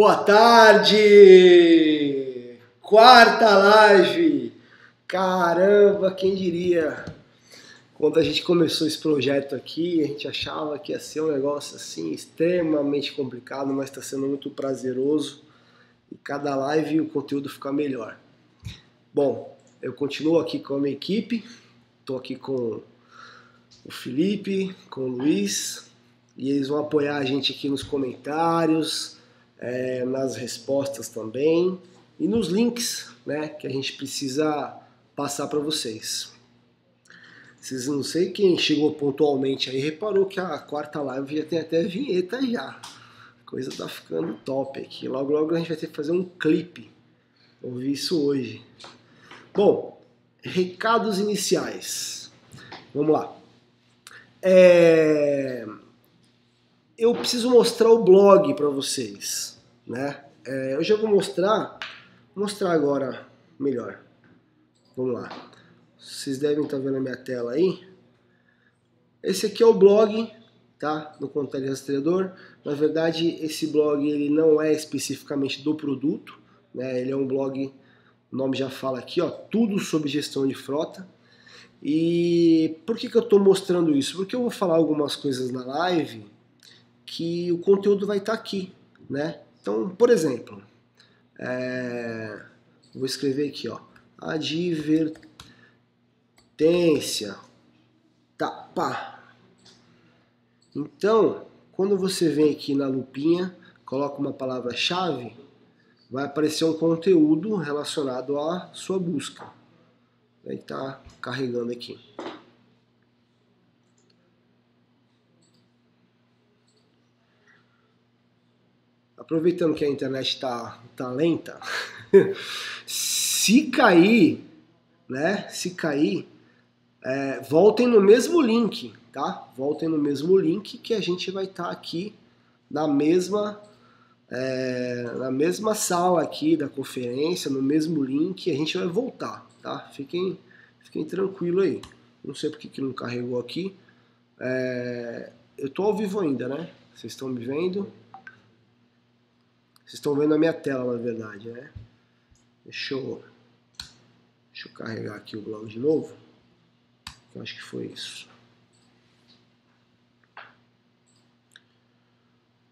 Boa tarde! Quarta live! Caramba, quem diria? Quando a gente começou esse projeto aqui, a gente achava que ia ser um negócio assim extremamente complicado, mas está sendo muito prazeroso e cada live o conteúdo fica melhor. Bom, eu continuo aqui com a minha equipe, estou aqui com o Felipe, com o Luiz, e eles vão apoiar a gente aqui nos comentários, é, nas respostas também e nos links né, que a gente precisa passar para vocês. Vocês não sei quem chegou pontualmente aí reparou que a quarta live já tem até vinheta já. A coisa tá ficando top aqui. Logo logo a gente vai ter que fazer um clipe. Ouvi isso hoje. Bom, recados iniciais. Vamos lá. É... Eu preciso mostrar o blog para vocês né? É, eu já vou mostrar, mostrar agora melhor. Vamos lá. Vocês devem estar vendo a minha tela aí. Esse aqui é o blog, tá? No Contato Rastreador. Na verdade, esse blog ele não é especificamente do produto, né? Ele é um blog, o nome já fala aqui, ó, tudo sobre gestão de frota. E por que, que eu estou mostrando isso? Porque eu vou falar algumas coisas na live que o conteúdo vai estar aqui, né? Então, por exemplo, é, vou escrever aqui, ó, advertência, tapa. Então, quando você vem aqui na lupinha, coloca uma palavra-chave, vai aparecer um conteúdo relacionado à sua busca. Vai estar tá carregando aqui. Aproveitando que a internet está tá lenta, se cair, né? Se cair, é, voltem no mesmo link, tá? Voltem no mesmo link que a gente vai estar tá aqui na mesma é, na mesma sala aqui da conferência, no mesmo link, a gente vai voltar, tá? Fiquem, fiquem tranquilo aí. Não sei porque que não carregou aqui. É, eu tô ao vivo ainda, né? Vocês estão me vendo? Vocês estão vendo a minha tela, na verdade, né? Deixa eu, deixa eu carregar aqui o blog de novo. Eu acho que foi isso.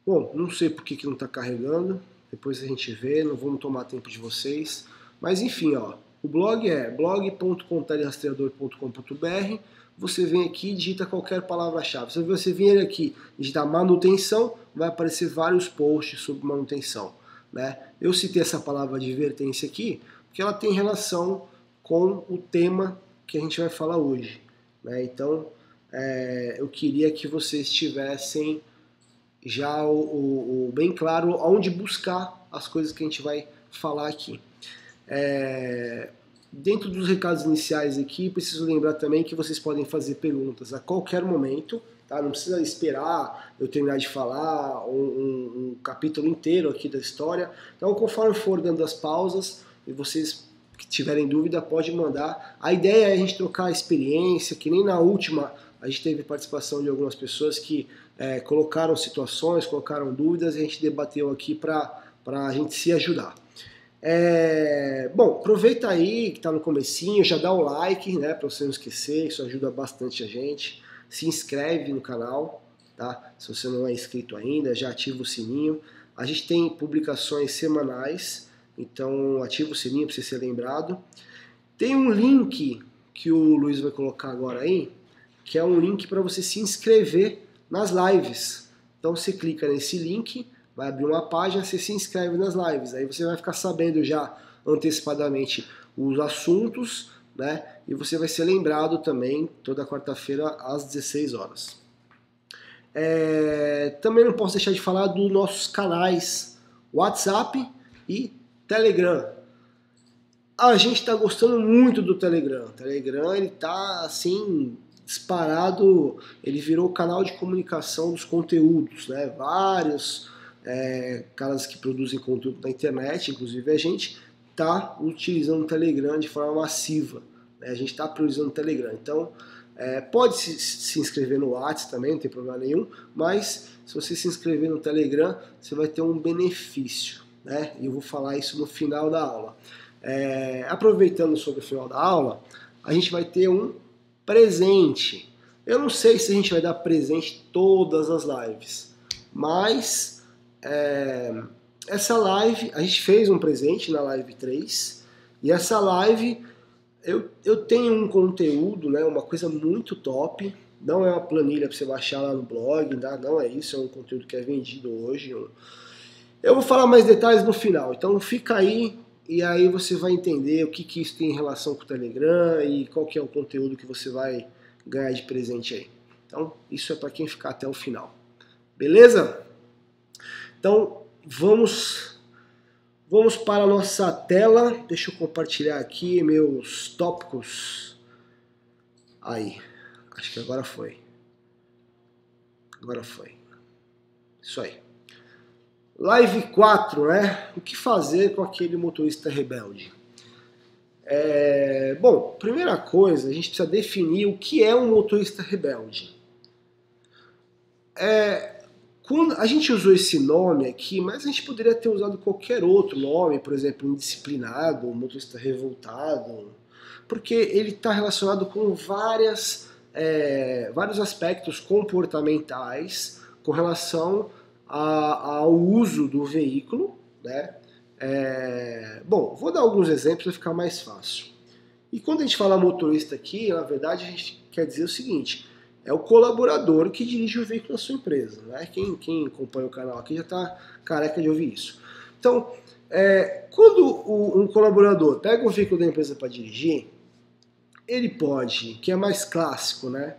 Bom, não sei por que, que não está carregando. Depois a gente vê, não vamos tomar tempo de vocês. Mas enfim, ó, o blog é blog.contarerastreador.com.br você vem aqui e digita qualquer palavra-chave. Se você vier aqui e digitar manutenção, vai aparecer vários posts sobre manutenção. Né? Eu citei essa palavra advertência aqui porque ela tem relação com o tema que a gente vai falar hoje. Né? Então, é, eu queria que vocês tivessem já o, o, o, bem claro onde buscar as coisas que a gente vai falar aqui. É, Dentro dos recados iniciais aqui, preciso lembrar também que vocês podem fazer perguntas a qualquer momento, tá? Não precisa esperar eu terminar de falar um, um, um capítulo inteiro aqui da história. Então, conforme for dando as pausas e vocês que tiverem dúvida, pode mandar. A ideia é a gente trocar a experiência, que nem na última a gente teve participação de algumas pessoas que é, colocaram situações, colocaram dúvidas e a gente debateu aqui para a gente se ajudar. É, bom, aproveita aí que está no comecinho, já dá o like, né, para você não esquecer, isso ajuda bastante a gente. Se inscreve no canal, tá? Se você não é inscrito ainda, já ativa o sininho. A gente tem publicações semanais, então ativa o sininho para você ser lembrado. Tem um link que o Luiz vai colocar agora aí, que é um link para você se inscrever nas lives. Então você clica nesse link, vai abrir uma página, você se inscreve nas lives. Aí você vai ficar sabendo já antecipadamente os assuntos, né? E você vai ser lembrado também toda quarta-feira às 16 horas. É, também não posso deixar de falar dos nossos canais WhatsApp e Telegram. A gente está gostando muito do Telegram. O Telegram ele tá assim disparado, ele virou canal de comunicação dos conteúdos, né? Vários é, caras que produzem conteúdo na internet, inclusive a gente está utilizando o Telegram de forma massiva. Né? A gente está priorizando o Telegram. Então, É, pode se, se, inscrever no WhatsApp também, não tem problema nenhum, mas se você se inscrever no Telegram, você vai ter um benefício, né? E eu vou falar isso no final da aula. É, aproveitando sobre o final da aula, a gente vai ter um presente. Eu não sei se a gente vai dar presente todas as lives, mas é, essa live, a gente fez um presente na live 3, e essa live eu, eu tenho um conteúdo, né, uma coisa muito top. Não é uma planilha para você baixar lá no blog, tá? não é isso, é um conteúdo que é vendido hoje. Eu vou falar mais detalhes no final, então fica aí e aí você vai entender o que, que isso tem em relação com o Telegram e qual que é o conteúdo que você vai ganhar de presente aí. Então, isso é para quem ficar até o final. Beleza? Então, vamos Vamos para a nossa tela. Deixa eu compartilhar aqui meus tópicos. Aí, acho que agora foi. Agora foi. Isso aí. Live 4, né? O que fazer com aquele motorista rebelde? É, bom, primeira coisa, a gente precisa definir o que é um motorista rebelde. É, quando a gente usou esse nome aqui, mas a gente poderia ter usado qualquer outro nome, por exemplo, indisciplinado, motorista revoltado, porque ele está relacionado com várias, é, vários aspectos comportamentais com relação a, ao uso do veículo, né? É, bom, vou dar alguns exemplos para ficar mais fácil. E quando a gente fala motorista aqui, na verdade a gente quer dizer o seguinte: é o colaborador que dirige o veículo da sua empresa. Né? Quem, quem acompanha o canal aqui já está careca de ouvir isso. Então, é, quando o, um colaborador pega o veículo da empresa para dirigir, ele pode, que é mais clássico, né?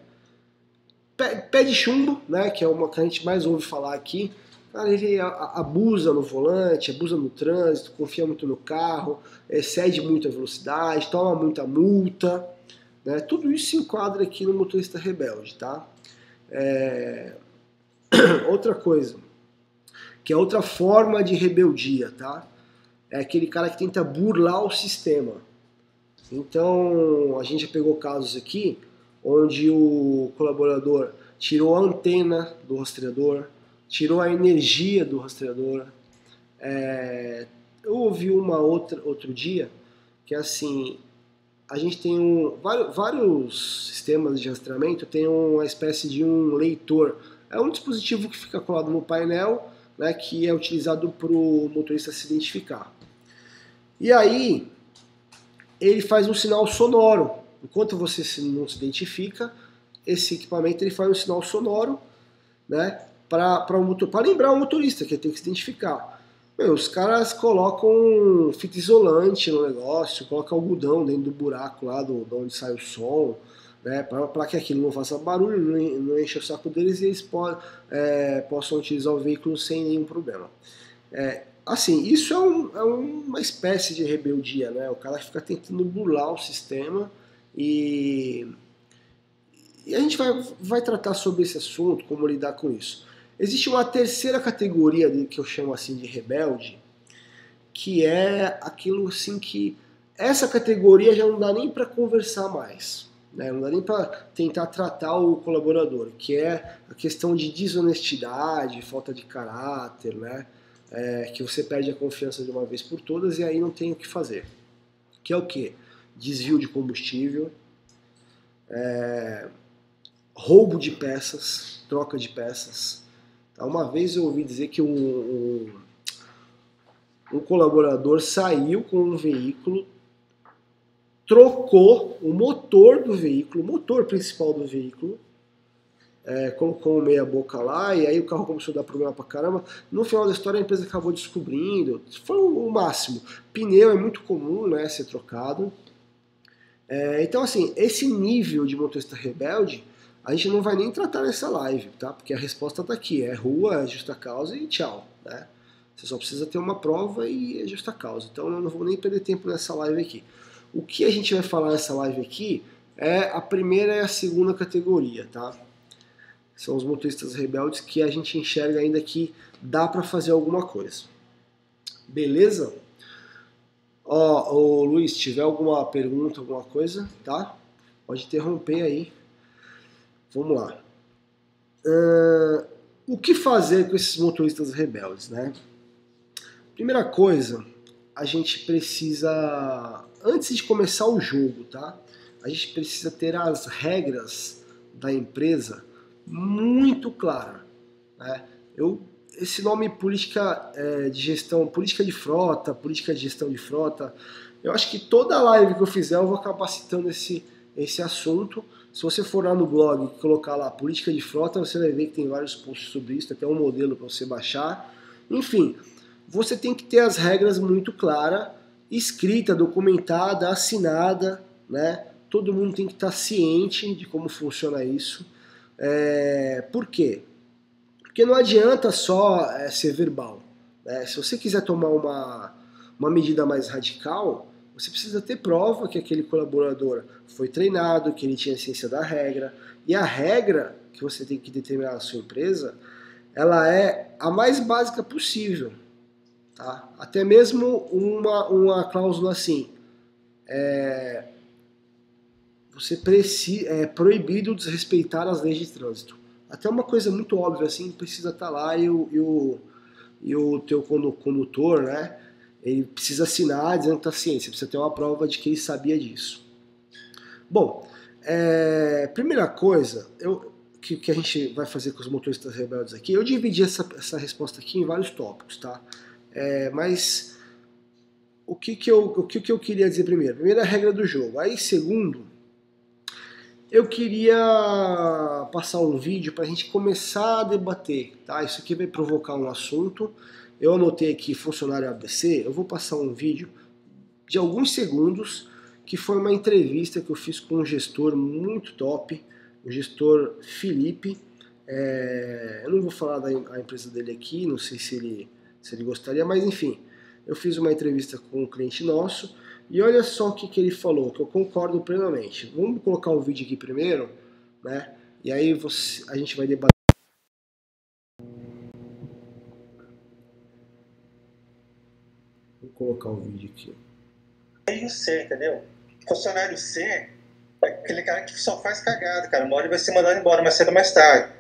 Pé de chumbo, né? Que é uma que a gente mais ouve falar aqui. Cara, ele abusa no volante, abusa no trânsito, confia muito no carro, excede muito a velocidade, toma muita multa. Né? Tudo isso se enquadra aqui no motorista rebelde. Tá? É... outra coisa, que é outra forma de rebeldia, tá? é aquele cara que tenta burlar o sistema. Então, a gente já pegou casos aqui onde o colaborador tirou a antena do rastreador, tirou a energia do rastreador. É, ouvi uma outra outro dia que assim a gente tem um, vários, vários sistemas de rastreamento tem uma espécie de um leitor. É um dispositivo que fica colado no painel, né, que é utilizado para o motorista se identificar. E aí ele faz um sinal sonoro. Enquanto você não se identifica, esse equipamento ele faz um sinal sonoro, né, para lembrar o motorista que ele tem que se identificar. Meu, os caras colocam fita isolante no negócio, colocam algodão dentro do buraco lá do, de onde sai o som, né, para que aquilo não faça barulho, não, não enche o saco deles e eles po é, possam utilizar o veículo sem nenhum problema. É, assim, isso é, um, é, uma espécie de rebeldia, né? O cara fica tentando burlar o sistema e, e a gente vai, vai tratar sobre esse assunto, como lidar com isso. Existe uma terceira categoria que eu chamo assim de rebelde, que é aquilo assim que essa categoria já não dá nem para conversar mais, né? não dá nem para tentar tratar o colaborador, que é a questão de desonestidade, falta de caráter, né? É, que você perde a confiança de uma vez por todas e aí não tem o que fazer. Que é o que? Desvio de combustível, é, roubo de peças, troca de peças, uma vez eu ouvi dizer que um, um, um colaborador saiu com um veículo, trocou o motor do veículo, o motor principal do veículo, é, colocou meia boca lá e aí o carro começou a dar problema pra caramba. No final da história a empresa acabou descobrindo, foi o máximo. Pneu é muito comum né, ser trocado. É, então assim, esse nível de motorista rebelde a gente não vai nem tratar nessa live, tá? Porque a resposta está aqui, é rua, é justa causa e tchau, né? Você só precisa ter uma prova e é justa causa. Então eu não vou nem perder tempo nessa live aqui. O que a gente vai falar nessa live aqui é a primeira e a segunda categoria, tá? São os motoristas rebeldes que a gente enxerga ainda que dá para fazer alguma coisa. Beleza? Ó, ô, Luiz, tiver alguma pergunta, alguma coisa, tá? Pode interromper aí Vamos lá. Uh, o que fazer com esses motoristas rebeldes, né? Primeira coisa, a gente precisa, antes de começar o jogo, tá? A gente precisa ter as regras da empresa muito claras. Né? Eu, esse nome política é, de gestão, política de frota, política de gestão de frota, eu acho que toda live que eu fizer eu vou acabar citando esse, esse assunto. Se você for lá no blog e colocar lá política de frota, você vai ver que tem vários posts sobre isso, até um modelo para você baixar. Enfim, você tem que ter as regras muito claras, escrita, documentada, assinada, né? Todo mundo tem que estar ciente de como funciona isso. É... Por quê? Porque não adianta só é, ser verbal. Né? Se você quiser tomar uma, uma medida mais radical, você precisa ter prova que aquele colaborador foi treinado, que ele tinha ciência da regra. E a regra que você tem que determinar na sua empresa, ela é a mais básica possível. Tá? Até mesmo uma, uma cláusula assim. É, você precisa, é proibido desrespeitar as leis de trânsito. Até uma coisa muito óbvia assim, precisa estar tá lá e o, e o, e o teu condutor, né? Ele precisa assinar dizendo que está você precisa ter uma prova de que ele sabia disso. Bom, é, primeira coisa eu, que, que, a gente vai fazer com os motoristas rebeldes aqui, eu dividi essa, essa resposta aqui em vários tópicos, tá? É, mas o que, que, eu, o que, que eu queria dizer primeiro? Primeiro, a regra do jogo. Aí, segundo, eu queria passar um vídeo para a gente começar a debater. Tá? Isso aqui vai provocar um assunto. Eu anotei aqui funcionário ABC. Eu vou passar um vídeo de alguns segundos que foi uma entrevista que eu fiz com um gestor muito top, o gestor Felipe. É, eu não vou falar da empresa dele aqui, não sei se ele se ele gostaria, mas enfim, eu fiz uma entrevista com um cliente nosso e olha só o que, que ele falou, que eu concordo plenamente. Vamos colocar o vídeo aqui primeiro, né? E aí você, a gente vai debater. Colocar o vídeo aqui. E o C, entendeu? Funcionário C é aquele cara que só faz cagada, cara. Uma hora ele vai ser mandado embora mais cedo ou mais tarde.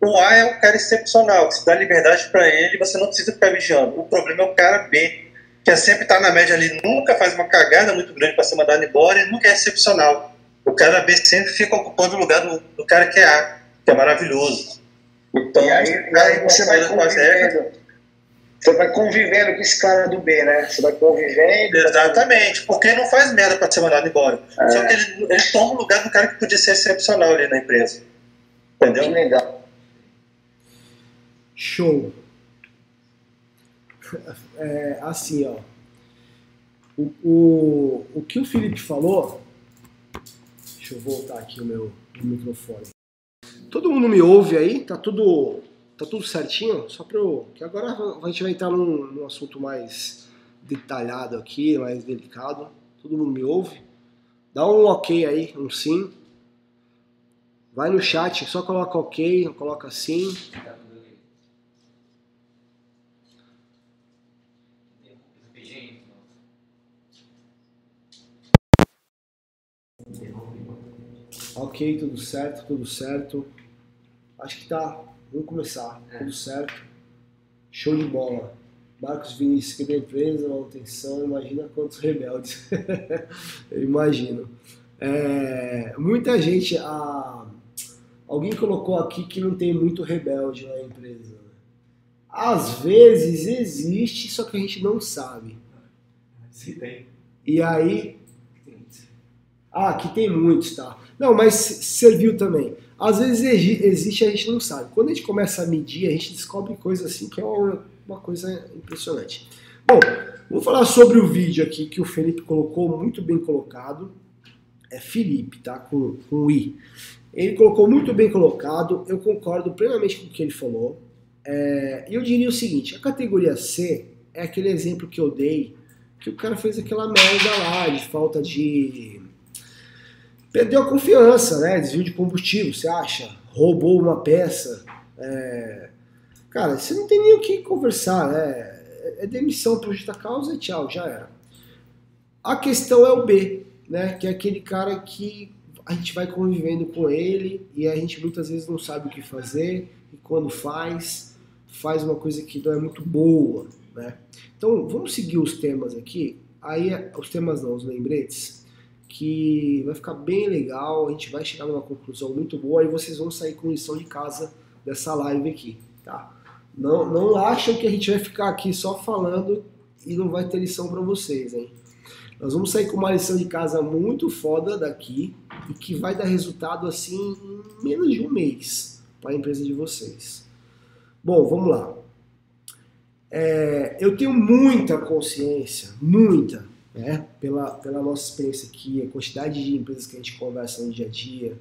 O A é um cara excepcional, que se dá liberdade para ele, você não precisa ficar vigiando. O problema é o cara B, que é sempre está na média ali, nunca faz uma cagada muito grande para ser mandado embora e nunca é excepcional. O cara B sempre fica ocupando o lugar do, do cara que é A, que é maravilhoso. Então, e aí, aí você vai convivendo. Você vai convivendo com esse cara do B, né? Você vai convivendo. Exatamente, porque ele não faz merda para ser mandado embora. É. Só que ele, ele toma o lugar do cara que podia ser excepcional ali na empresa. Entendeu? Que legal. Show. É, assim, ó. O, o, o que o Felipe falou. Deixa eu voltar aqui o meu, o microfone. Todo mundo me ouve aí? Tá tudo, tá tudo certinho? Só para eu. Que agora a gente vai entrar num, num assunto mais detalhado aqui, mais delicado. Todo mundo me ouve? Dá um ok aí, um sim. Vai no chat, só coloca ok, coloca sim. Ok, tudo certo, tudo certo. Acho que tá. Vamos começar. É. Tudo certo. Show de bola. Marcos Vinícius, que da empresa, manutenção, imagina quantos rebeldes. Eu imagino. É, muita gente. A, alguém colocou aqui que não tem muito rebelde na empresa. Às vezes existe, só que a gente não sabe. Se tem. E aí. Ah, aqui tem muitos, tá? Não, mas serviu também. Às vezes existe a gente não sabe. Quando a gente começa a medir, a gente descobre coisas assim que é uma, uma coisa impressionante. Bom, vou falar sobre o vídeo aqui que o Felipe colocou, muito bem colocado. É Felipe, tá? Com, com I. Ele colocou muito bem colocado, eu concordo plenamente com o que ele falou. É, eu diria o seguinte: a categoria C é aquele exemplo que eu dei, que o cara fez aquela merda lá de falta de Perdeu a confiança, né? Desvio de combustível, você acha? Roubou uma peça. É... Cara, você não tem nem o que conversar, né? É demissão por justa causa e tchau, já era. A questão é o B, né? Que é aquele cara que a gente vai convivendo com ele e a gente muitas vezes não sabe o que fazer e quando faz, faz uma coisa que não é muito boa, né? Então vamos seguir os temas aqui. Aí os temas não, os lembretes, que vai ficar bem legal. A gente vai chegar numa conclusão muito boa e vocês vão sair com lição de casa dessa live aqui, tá? Não, não acham que a gente vai ficar aqui só falando e não vai ter lição para vocês, hein? Nós vamos sair com uma lição de casa muito foda daqui e que vai dar resultado assim em menos de um mês para a empresa de vocês. Bom, vamos lá. É, eu tenho muita consciência, muita, né, pela, pela nossa experiência aqui, a quantidade de empresas que a gente conversa no dia a dia,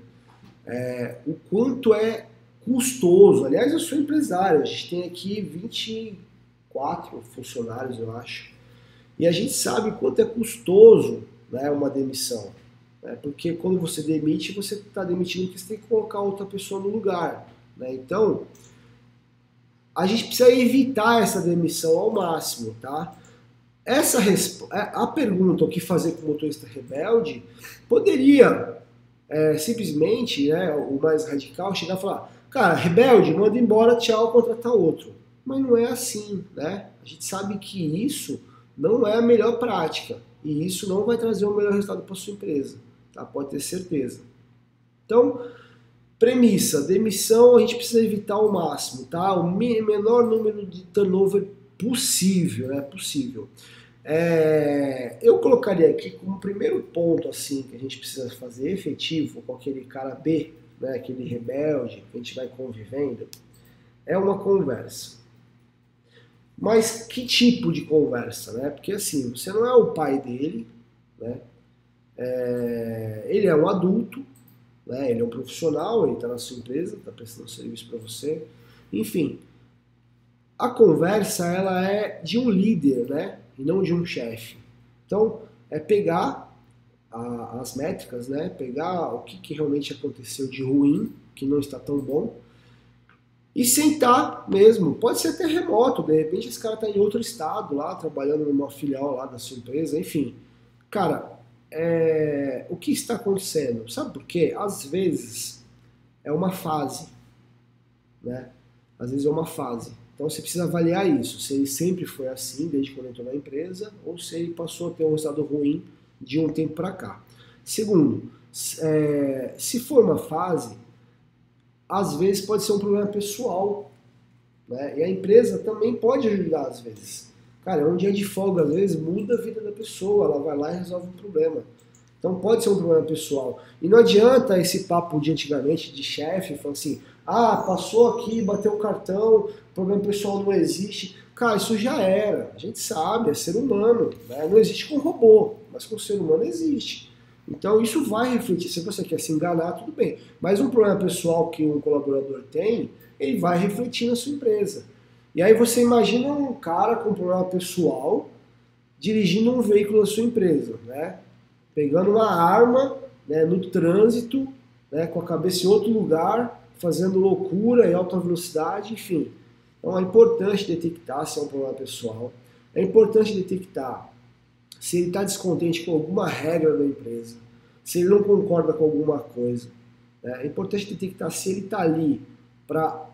é, o quanto é custoso. Aliás, eu sou empresário, a gente tem aqui 24 funcionários, eu acho. E a gente sabe quanto é custoso né, uma demissão. Né? Porque quando você demite, você está demitindo porque você tem que colocar outra pessoa no lugar. Né? Então, a gente precisa evitar essa demissão ao máximo. Tá? Essa é, a pergunta, o que fazer com o motorista rebelde, poderia é, simplesmente, né, o mais radical, chegar e falar: cara, rebelde, manda embora, tchau, contratar outro. Mas não é assim. Né? A gente sabe que isso não é a melhor prática. E isso não vai trazer o melhor resultado para sua empresa. Tá? Pode ter certeza. Então, premissa, demissão a gente precisa evitar ao máximo, tá? O menor número de turnover possível, né? Possível. É, eu colocaria aqui como primeiro ponto assim que a gente precisa fazer efetivo com aquele cara B, né, aquele rebelde que a gente vai convivendo, é uma conversa. Mas que tipo de conversa, né? Porque assim, você não é o pai dele, né? É, ele é um adulto, né? ele é um profissional, ele está na sua empresa, está prestando serviço para você. Enfim, a conversa ela é de um líder, né? E não de um chefe. Então, é pegar a, as métricas, né? Pegar o que, que realmente aconteceu de ruim, que não está tão bom, e sentar mesmo. Pode ser até remoto, de repente esse cara está em outro estado lá, trabalhando numa filial lá da sua empresa, enfim. Cara, é... o que está acontecendo? Sabe por quê? Às vezes é uma fase, né? Às vezes é uma fase. Então você precisa avaliar isso, se ele sempre foi assim, desde quando entrou na empresa, ou se ele passou a ter um resultado ruim de um tempo para cá. Segundo, é... se for uma fase, às vezes pode ser um problema pessoal. Né? E a empresa também pode ajudar às vezes. Cara, um dia de folga às vezes muda a vida da pessoa, ela vai lá e resolve um problema. Então pode ser um problema pessoal. E não adianta esse papo de antigamente de chefe, falando assim, ah, passou aqui, bateu o cartão, problema pessoal não existe. Cara, isso já era. A gente sabe, é ser humano. Né? Não existe com robô, mas com ser humano existe. Então isso vai refletir. Se você quer se enganar, tudo bem. Mas um problema pessoal que um colaborador tem, ele vai refletir na sua empresa. E aí você imagina um cara com um problema pessoal dirigindo um veículo da sua empresa, né? Pegando uma arma né, no trânsito, né, com a cabeça em outro lugar, fazendo loucura em alta velocidade, enfim. Então é importante detectar se é um problema pessoal. É importante detectar se ele está descontente com alguma regra da empresa, se ele não concorda com alguma coisa. Né? É importante detectar se ele está ali para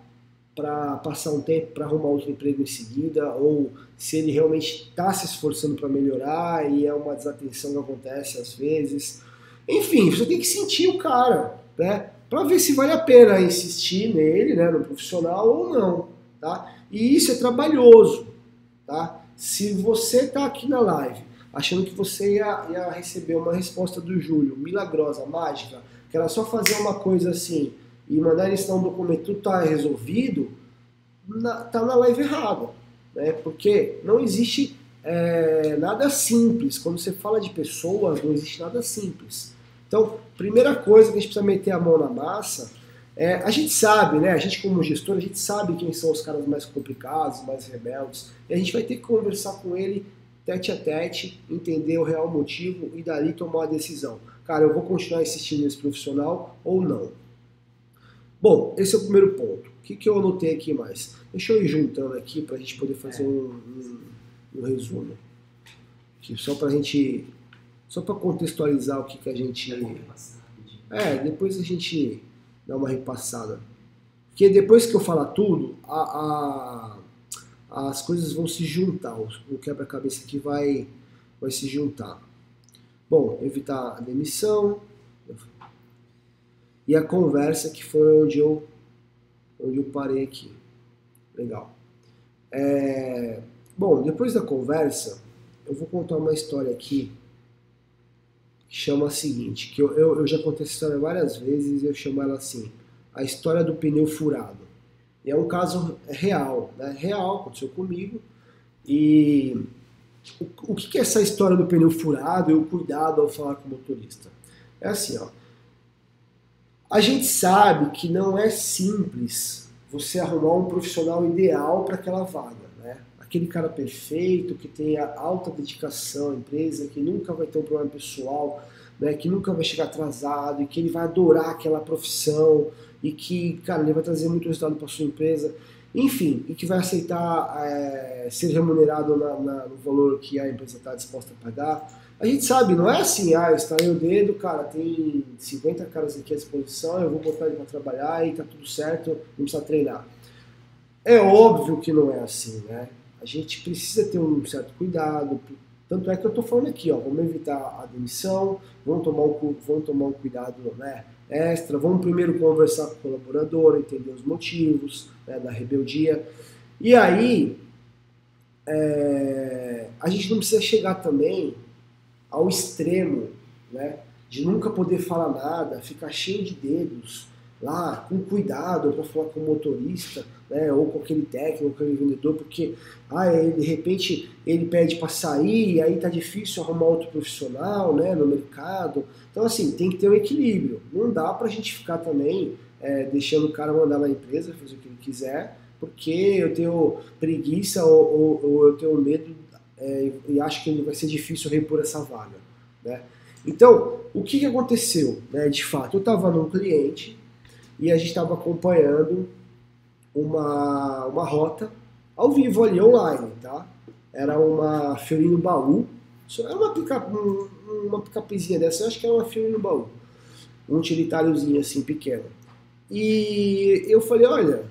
passar um tempo para arrumar outro emprego em seguida, ou se ele realmente está se esforçando para melhorar e é uma desatenção que acontece às vezes. Enfim, você tem que sentir o cara, né? Para ver se vale a pena insistir nele, né, no profissional ou não, tá? E isso é trabalhoso, tá? Se você está aqui na live achando que você ia, ia receber uma resposta do Júlio, milagrosa, mágica, que era só fazer uma coisa assim e mandar ele um documento, tudo tá resolvido, na, tá na live errada. Né? Porque não existe é, nada simples. Quando você fala de pessoas, não existe nada simples. Então, primeira coisa que a gente precisa meter a mão na massa é, a gente sabe, né? A gente como gestor, a gente sabe quem são os caras mais complicados, mais rebeldes, e a gente vai ter que conversar com ele tete a tete, entender o real motivo e dali tomar a decisão. Cara, eu vou continuar insistindo nesse profissional ou não? Bom, esse é o primeiro ponto. O que, que eu anotei aqui mais? Deixa eu ir juntando aqui para a gente poder fazer um, um, um resumo. Aqui, só para a gente. Só para contextualizar o que, que a gente. É, depois a gente dá uma repassada. Porque depois que eu falar tudo, a, a, as coisas vão se juntar. O quebra-cabeça aqui vai, vai se juntar. Bom, evitar a demissão. E a conversa que foi onde eu, onde eu parei aqui. Legal. É, bom, depois da conversa, eu vou contar uma história aqui que chama a seguinte, que eu, eu, eu já contei essa história várias vezes e eu chamo ela assim, a história do pneu furado. E é um caso real, né? Real, aconteceu comigo. E o, o que é essa história do pneu furado e o cuidado ao falar com o motorista? É assim, ó. A gente sabe que não é simples você arrumar um profissional ideal para aquela vaga aquele cara perfeito, que tenha alta dedicação à empresa, que nunca vai ter um problema pessoal, né, que nunca vai chegar atrasado e que ele vai adorar aquela profissão e que, cara, ele vai trazer muito resultado para sua empresa, enfim, e que vai aceitar é, ser remunerado na, na, no valor que a empresa está disposta a pagar. A gente sabe, não é assim, ah, estalei o dedo, cara, tem 50 caras aqui à disposição, eu vou botar ele para trabalhar e tá tudo certo, não precisa treinar. É óbvio que não é assim, né? A gente precisa ter um certo cuidado. Tanto é que eu estou falando aqui, ó, vamos evitar a demissão, vamos tomar um, vamos tomar um cuidado né, extra, vamos primeiro conversar com o colaborador, entender os motivos né, da rebeldia. E aí, é, a gente não precisa chegar também ao extremo né, de nunca poder falar nada, ficar cheio de dedos, lá com cuidado para falar com o motorista, né, ou com aquele técnico, com aquele vendedor, porque ah, de repente ele pede para sair e aí tá difícil arrumar outro profissional né, no mercado. Então, assim, tem que ter um equilíbrio. Não dá para a gente ficar também é, deixando o cara mandar na empresa, fazer o que ele quiser, porque eu tenho preguiça ou, ou, ou eu tenho medo é, e acho que vai ser difícil repor essa vaga. Né? Então, o que, que aconteceu? Né, de fato, eu estava num cliente e a gente estava acompanhando uma, uma rota ao vivo ali online, tá? Era uma Fiorino Baú, era uma picape, uma picapezinha dessa, eu acho que era uma Fiorino Baú, um utilitáriozinho assim pequeno. E eu falei, olha,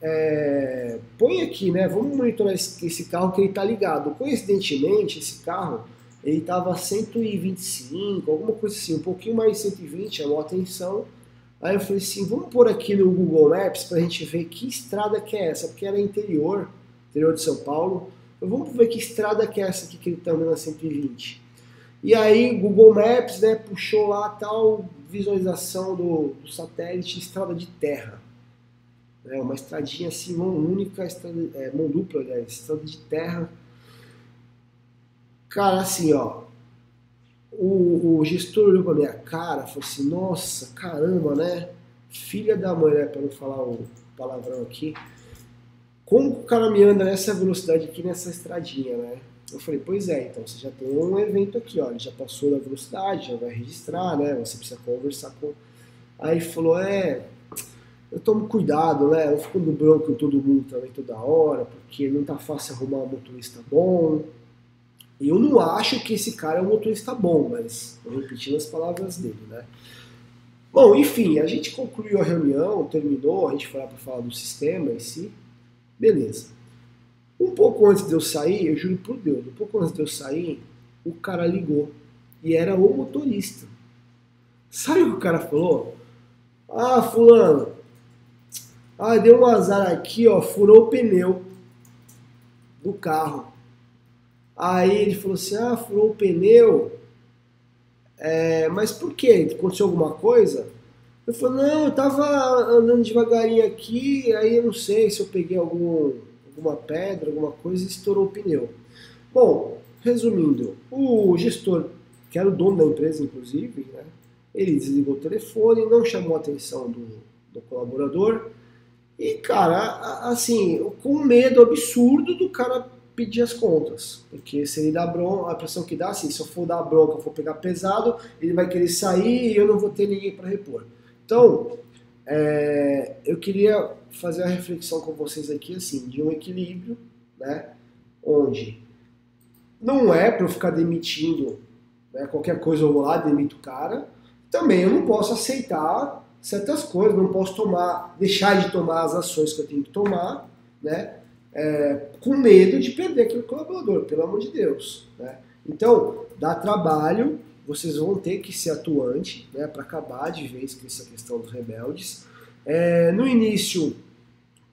é, põe aqui, né? Vamos monitorar esse, esse, carro que ele tá ligado. Coincidentemente, esse carro ele tava 125, alguma coisa assim, um pouquinho mais de 120, chamou atenção. Aí eu falei assim, vamos pôr aqui no Google Maps para a gente ver que estrada que é essa, porque era interior, interior de São Paulo. Então, vamos ver que estrada que é essa aqui que ele está andando a 120. E aí Google Maps né, puxou lá tal visualização do, do satélite estrada de terra. É uma estradinha assim, mão única, estrada, é, mão dupla, aliás, estrada de terra. Cara, assim, ó, o, o gestor olhou pra minha cara e falou assim, nossa, caramba, né? Filha da mãe, né? Pra não falar o palavrão aqui. Como o cara me anda nessa velocidade aqui nessa estradinha, né? Eu falei, pois é, então você já tem um evento aqui, ó, ele já passou da velocidade, já vai registrar, né? Você precisa conversar com. Aí falou, é, eu tomo cuidado, né? Eu fico no branco em todo mundo também toda hora, porque não tá fácil arrumar um motorista bom. Eu não acho que esse cara é um motorista bom, mas repetindo as palavras dele, né? Bom, enfim, a gente concluiu a reunião, terminou, a gente foi lá para falar do sistema em si, beleza. Um pouco antes de eu sair, eu juro por Deus, um pouco antes de eu sair, o cara ligou e era o motorista. Sabe o que o cara falou? Ah, fulano, ah, deu um azar aqui, ó, furou o pneu do carro. Aí ele falou assim: ah, furou o pneu. É, mas por quê? Aconteceu alguma coisa? Eu falei: não, eu tava andando devagarinho aqui, aí eu não sei se eu peguei algum, alguma pedra, alguma coisa e estourou o pneu. Bom, resumindo, o gestor, que era o dono da empresa, inclusive, né, ele desligou o telefone, não chamou a atenção do, do colaborador. E, cara, assim, com medo absurdo do cara pedir as contas. Porque se ele dá bronca, a impressão que dá, assim, se eu for dar bronca, eu for pegar pesado, ele vai querer sair e eu não vou ter ninguém para repor. Então, é, eu queria fazer a reflexão com vocês aqui, assim, de um equilíbrio, né, onde não é para eu ficar demitindo, né, qualquer coisa eu vou lá, demito o cara, também eu não posso aceitar certas coisas, não posso tomar, deixar de tomar as ações que eu tenho que tomar, né? É, com medo de perder aquele colaborador, pelo amor de Deus. Né? Então, dá trabalho, vocês vão ter que ser atuante né, para acabar de vez com essa questão dos rebeldes. É, no início,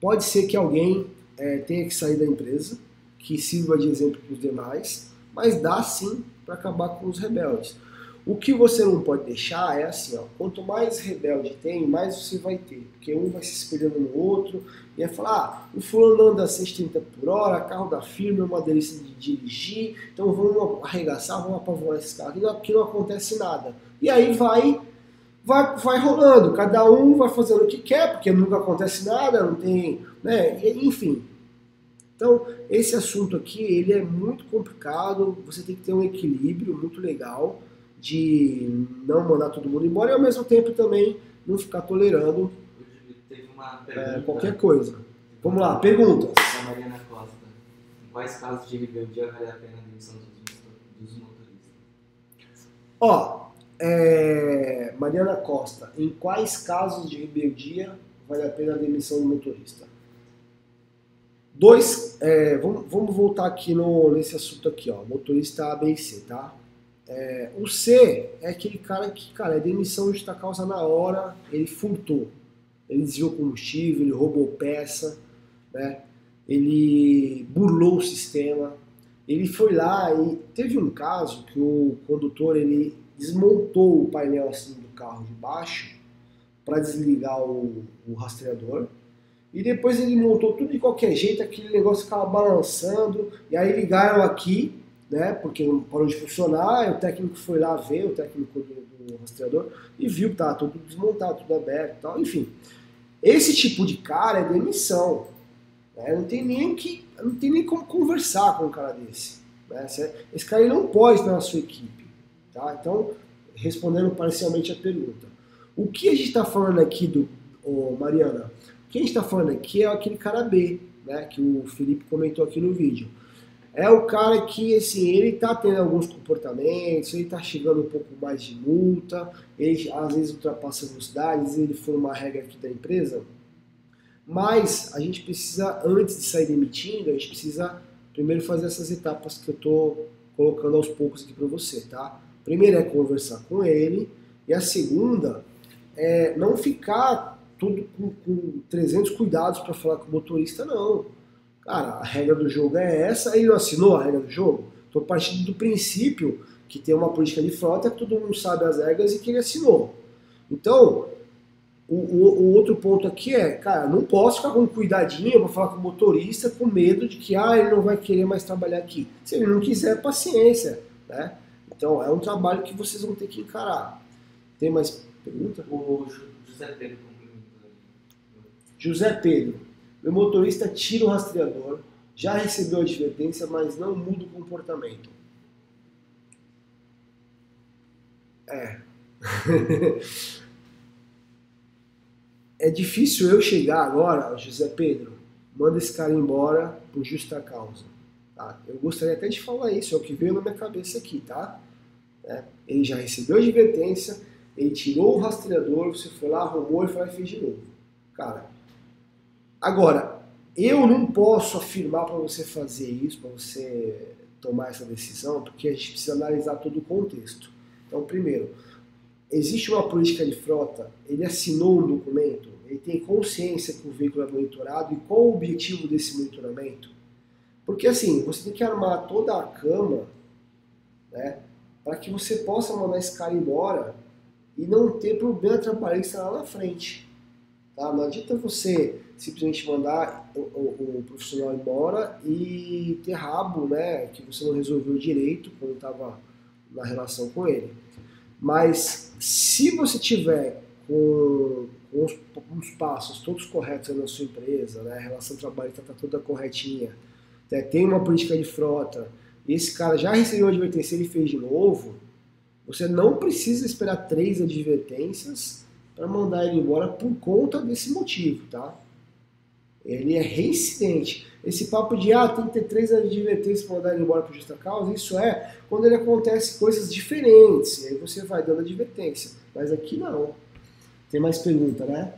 pode ser que alguém é, tenha que sair da empresa, que sirva de exemplo para os demais, mas dá sim para acabar com os rebeldes. O que você não pode deixar é assim, ó, quanto mais rebelde tem, mais você vai ter, porque um vai se espelhando no outro e vai falar, ah, o fulano anda a 130 por hora, carro da firma é uma delícia de dirigir, então vamos arregaçar, vamos apavorar esse carro, aqui não, aqui não acontece nada. E aí vai, vai, vai rolando, cada um vai fazendo o que quer, porque nunca acontece nada, não tem, né, enfim. Então, esse assunto aqui, ele é muito complicado, você tem que ter um equilíbrio muito legal, de não mandar todo mundo embora e ao mesmo tempo também não ficar tolerando é, qualquer coisa. Vamos lá, perguntas. A Mariana Costa. Em quais casos de rebeldia vale a pena a demissão dos motoristas? Ó, é, Mariana Costa, em quais casos de rebeldia vale a pena a demissão do motorista? Dois, é, vamos, vamos voltar aqui no, nesse assunto aqui, ó, motorista A, B e C, tá? É, o C é aquele cara que, cara, é demissão justa causa na hora, ele furtou. Ele desviou combustível, ele roubou peça, né? ele burlou o sistema. Ele foi lá e teve um caso que o condutor ele desmontou o painel assim do carro de baixo para desligar o, o rastreador. E depois ele montou tudo de qualquer jeito, aquele negócio ficava balançando, e aí ligaram aqui né? Porque não parou de funcionar, o técnico foi lá ver, o técnico do, do rastreador, e viu que estava tudo desmontado, tudo aberto e tal. Enfim, esse tipo de cara é demissão. Né? Não, tem nem que, não tem nem como conversar com um cara desse. Né? Esse cara não pode estar na sua equipe. Tá? Então, respondendo parcialmente a pergunta. O que a gente está falando aqui do. Mariana, o que a gente está falando aqui é aquele cara B, né, que o Felipe comentou aqui no vídeo é o cara que, assim, ele tá tendo alguns comportamentos, ele tá chegando um pouco mais de multa, ele às vezes ultrapassa a velocidade, às vezes ele for uma regra aqui da empresa. Mas a gente precisa, antes de sair demitindo, a gente precisa primeiro fazer essas etapas que eu tô colocando aos poucos aqui para você, tá? Primeiro é conversar com ele, e a segunda é não ficar tudo com, com 300 cuidados para falar com o motorista, não Cara, a regra do jogo é essa, ele não assinou a regra do jogo. Estou partindo do princípio que tem uma política de frota que todo mundo sabe as regras e que ele assinou. Então, o, o, o outro ponto aqui é, cara, não posso ficar com cuidadinho para falar com o motorista com medo de que ah, ele não vai querer mais trabalhar aqui. Se ele não quiser, paciência. Né? Então, é um trabalho que vocês vão ter que encarar. Tem mais pergunta? O José Pedro José Pedro. Meu motorista tira o rastreador, já recebeu advertência, mas não muda o comportamento. É. é difícil eu chegar agora, José Pedro, manda esse cara embora por justa causa. Tá? Eu gostaria até de falar isso, é o que veio na minha cabeça aqui, tá? É. Ele já recebeu advertência, ele tirou o rastreador, você foi lá, arrumou e foi lá e fez de novo. Cara, Agora, eu não posso afirmar para você fazer isso, para você tomar essa decisão, porque a gente precisa analisar todo o contexto. Então, primeiro, existe uma política de frota, ele assinou um documento, ele tem consciência que o veículo é monitorado e qual o objetivo desse monitoramento? Porque assim, você tem que armar toda a cama né, para que você possa mandar esse cara embora e não ter problema trabalhista lá na frente. Tá? Não adianta você simplesmente mandar o, o, o, profissional embora e ter rabo, né, que você não resolveu direito quando estava na relação com ele. Mas se você tiver com, os, os, passos todos corretos na sua empresa, né, a relação trabalhista está toda corretinha, né, tem uma política de frota, e esse cara já recebeu uma advertência e fez de novo, você não precisa esperar três advertências para mandar ele embora por conta desse motivo, tá? Ele é reincidente. Esse papo de, ah, tem que ter três anos de advertência para mandar ele embora por justa causa, isso é quando ele acontece coisas diferentes, e aí você vai dando advertência. Mas aqui não. Tem mais pergunta, né?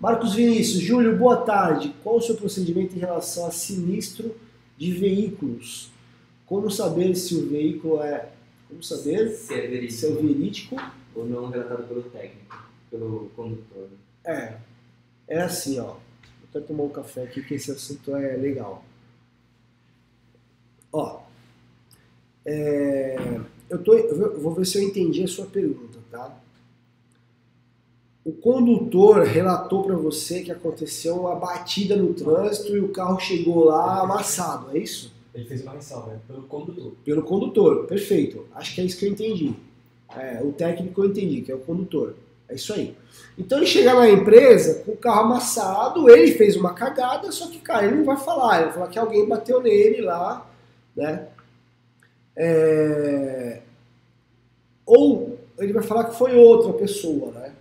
Marcos Vinícius, Júlio, boa tarde. Qual o seu procedimento em relação a sinistro de veículos? Como saber se o veículo é. Como saber Se é verídico se é verídico? ou não relatado pelo técnico, pelo condutor. É. É assim, ó. Até tomar um café aqui que esse assunto é legal. Ó. É, eu, tô, eu vou- eu vou ver se eu entendi a sua pergunta, tá? O condutor relatou para você que aconteceu uma batida no trânsito e o carro chegou lá amassado, é isso? Ele fez uma ressalva, né? Pelo condutor. Pelo condutor, perfeito. Acho que é isso que eu entendi. É, o técnico eu entendi, que é o condutor. É isso aí. Então ele chega na empresa com o carro amassado, ele fez uma cagada, só que, cara, ele não vai falar, ele vai falar que alguém bateu nele lá, né? É, Ou ele vai falar que foi outra pessoa, né?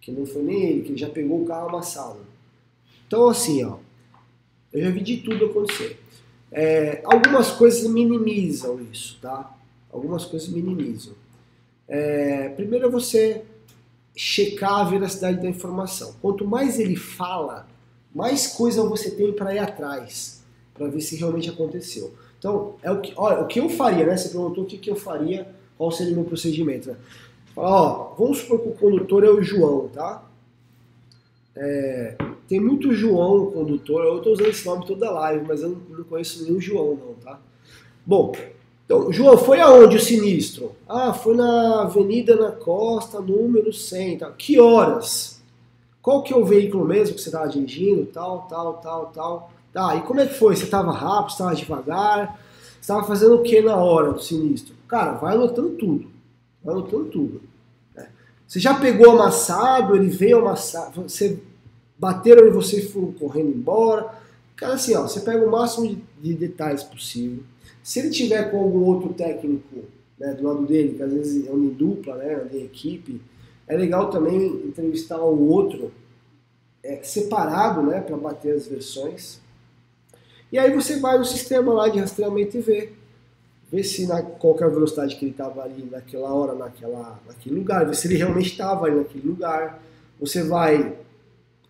Que não foi nem ele, que ele já pegou o carro amassado. Então, assim, ó, eu já vi de tudo acontecer. É, algumas coisas minimizam isso, tá? Algumas coisas minimizam. É, primeiro é você checar a veracidade da informação. Quanto mais ele fala, mais coisa você tem para ir atrás, para ver se realmente aconteceu. Então, é o que, olha, o que eu faria, né? Você perguntou o que, que eu faria, qual seria o meu procedimento. Né? Fala, ó, vamos supor que o condutor é o João, tá? É, tem muito João condutor, eu estou usando esse nome toda live, mas eu não conheço nenhum João não, tá? Bom, então, João, foi aonde o sinistro? Ah, foi na Avenida na Costa, número 100, tá? Que horas? Qual que é o veículo mesmo que você estava dirigindo? Tal, tal, tal, tal. Tá, e como é que foi? Você estava rápido, estava devagar? Você estava fazendo o que na hora do sinistro? Cara, vai anotando tudo. Vai anotando tudo. né? Você já pegou amassado, ele veio amassado, você bateram em você e foram correndo embora. Cara, assim, ó, você pega o máximo de, de detalhes possível. Se ele tiver com algum outro técnico né, do lado dele, que às vezes anda em dupla, né, anda em equipe, é legal também entrevistar o outro é, separado, né, para bater as versões. E aí você vai no sistema lá de rastreamento e vê. Vê se na, qual que é velocidade que ele estava ali naquela hora, naquela, naquele lugar, vê se ele realmente estava ali naquele lugar. Você vai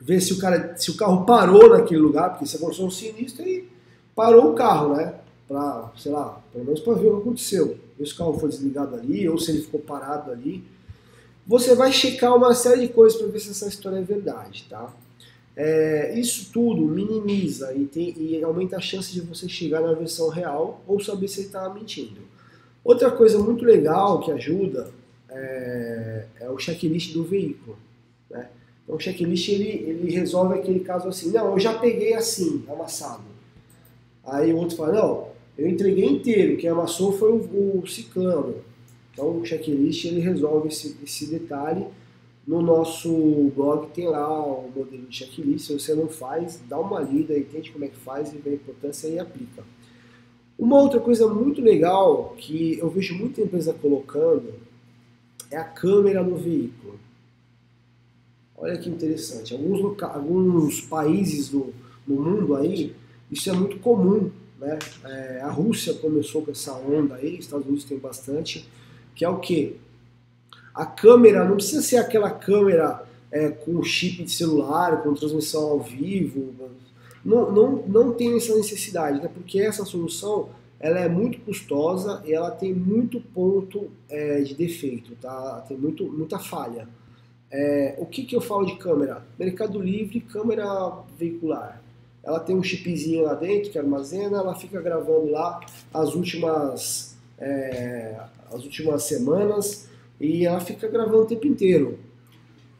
ver se o, cara, se o carro parou naquele lugar, porque se aconteceu um sinistro, ele parou o carro, né? Pra, sei lá, pelo menos para ver o que aconteceu. Se o carro foi desligado ali, ou se ele ficou parado ali. Você vai checar uma série de coisas para ver se essa história é verdade, tá? É, isso tudo minimiza e, tem, e aumenta a chance de você chegar na versão real ou saber se ele estava mentindo. Outra coisa muito legal que ajuda é, é o checklist do veículo. Né? Então o checklist ele, ele resolve aquele caso assim, não, eu já peguei assim, amassado. Aí o outro fala, não, eu entreguei inteiro, quem amassou foi o, o ciclano. Então o checklist ele resolve esse, esse detalhe. No nosso blog tem lá o modelo de checklist, se você não faz, dá uma lida, entende como é que faz e vê a importância e aplica. Uma outra coisa muito legal que eu vejo muita empresa colocando é a câmera no veículo. Olha que interessante. Alguns, alguns países do, no mundo aí, isso é muito comum. Né? É, a Rússia começou com essa onda aí, os Estados Unidos tem bastante, que é o quê? A câmera não precisa ser aquela câmera é, com chip de celular, com transmissão ao vivo. Não, não, não tem essa necessidade, né? porque essa solução ela é muito custosa e ela tem muito ponto é, de defeito, tá? tem muito, muita falha. É, o que, que eu falo de câmera? Mercado Livre, câmera veicular. Ela tem um chipzinho lá dentro que armazena, ela fica gravando lá as últimas, é, as últimas semanas e ela fica gravando o tempo inteiro.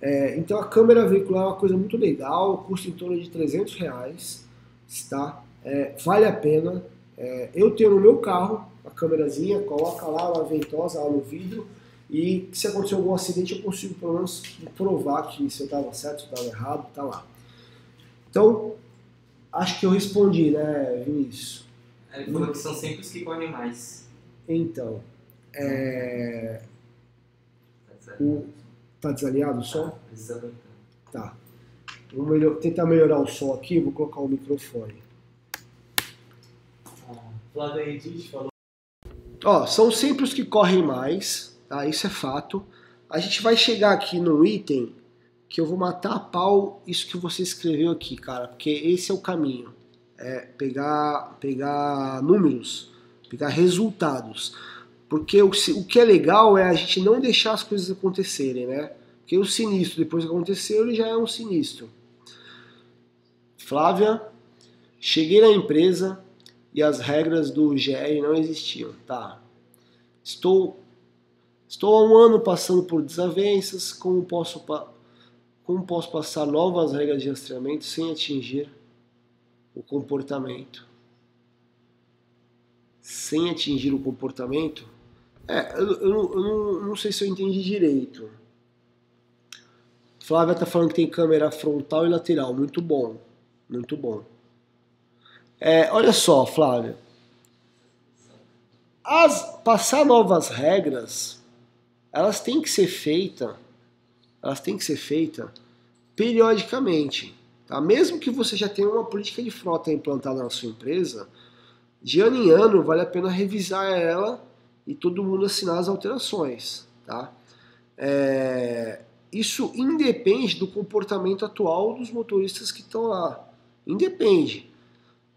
É, então a câmera veicular é uma coisa muito legal, custa em torno de 300 reais, tá? É, vale a pena. É, eu tenho no meu carro a câmerazinha, coloca lá uma ventosa lá no vidro e se acontecer algum acidente eu consigo pelo menos provar que se eu estava certo, se eu estava errado, tá lá. Então, acho que eu respondi, né, Vinícius? Ele falou que são sempre os que correm mais. Então, é, Tá o, tá desalinhado o som? Precisa aguentar. Tá. Vou melhor- tentar melhorar o som aqui, vou colocar o microfone. Flávio Edith falou. Ó, são sempre os que correm mais, tá? Isso é fato. A gente vai chegar aqui num item que eu vou matar a pau isso que você escreveu aqui, cara, porque esse é o caminho. É pegar, pegar números, pegar resultados. Porque o, o que é legal é a gente não deixar as coisas acontecerem, né? Porque o sinistro, depois que aconteceu, ele já é um sinistro. Flávia, cheguei na empresa e as regras do GR não existiam. Tá. Estou estou há um ano passando por desavenças, como posso como posso passar novas regras de rastreamento sem atingir o comportamento? Sem atingir o comportamento? É, eu, eu, eu não, não sei se eu entendi direito. Flávia está falando que tem câmera frontal e lateral. Muito bom. Muito bom. É, olha só, Flávia. As, passar novas regras, elas têm que ser feitas, elas têm que ser feitas periodicamente. Tá? Mesmo que você já tenha uma política de frota implantada na sua empresa, de ano em ano vale a pena revisar ela e todo mundo assinar as alterações. Tá? É, isso independe do comportamento atual dos motoristas que estão lá. Independe.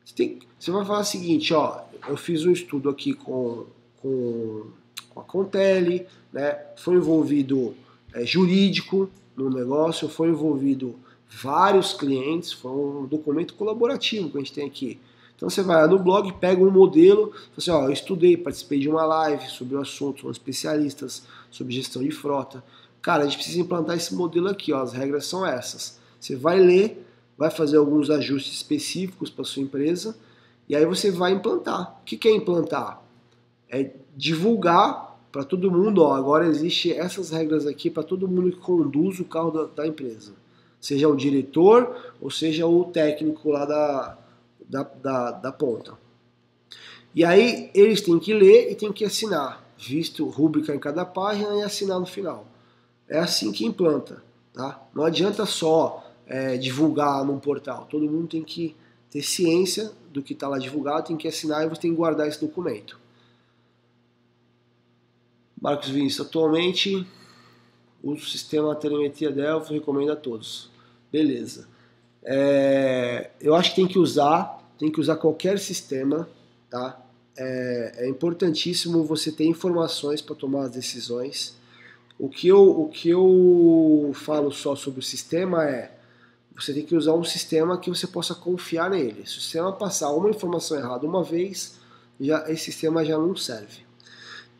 Você, tem, você vai falar o seguinte, ó, eu fiz um estudo aqui com, com, com a Contele, né, foi envolvido é, jurídico no negócio, foi envolvido vários clientes, foi um documento colaborativo que a gente tem aqui. Então você vai lá no blog, pega um modelo, você, assim, ó, eu estudei, participei de uma live sobre o assunto, são especialistas sobre gestão de frota. Cara, a gente precisa implantar esse modelo aqui, ó, as regras são essas. Você vai ler, vai fazer alguns ajustes específicos para sua empresa e aí você vai implantar. O que é implantar? É divulgar para todo mundo, ó, agora existe essas regras aqui para todo mundo que conduz o carro da, da, empresa. Seja o diretor ou seja o técnico lá da, da, da, da ponta. E aí eles têm que ler e têm que assinar, visto rúbrica em cada página e assinar no final. É assim que implanta. Tá? Não adianta só é, divulgar num portal. Todo mundo tem que ter ciência do que está lá divulgado, tem que assinar e você tem que guardar esse documento. Marcos Vinícius, atualmente o sistema telemetria Delphi recomendo a todos. Beleza. É, eu acho que tem que usar, tem que usar qualquer sistema, tá? É, é importantíssimo você ter informações para tomar as decisões. O que, eu, o que eu falo só sobre o sistema é você tem que usar um sistema que você possa confiar nele. Se o sistema passar uma informação errada uma vez, já esse sistema já não serve.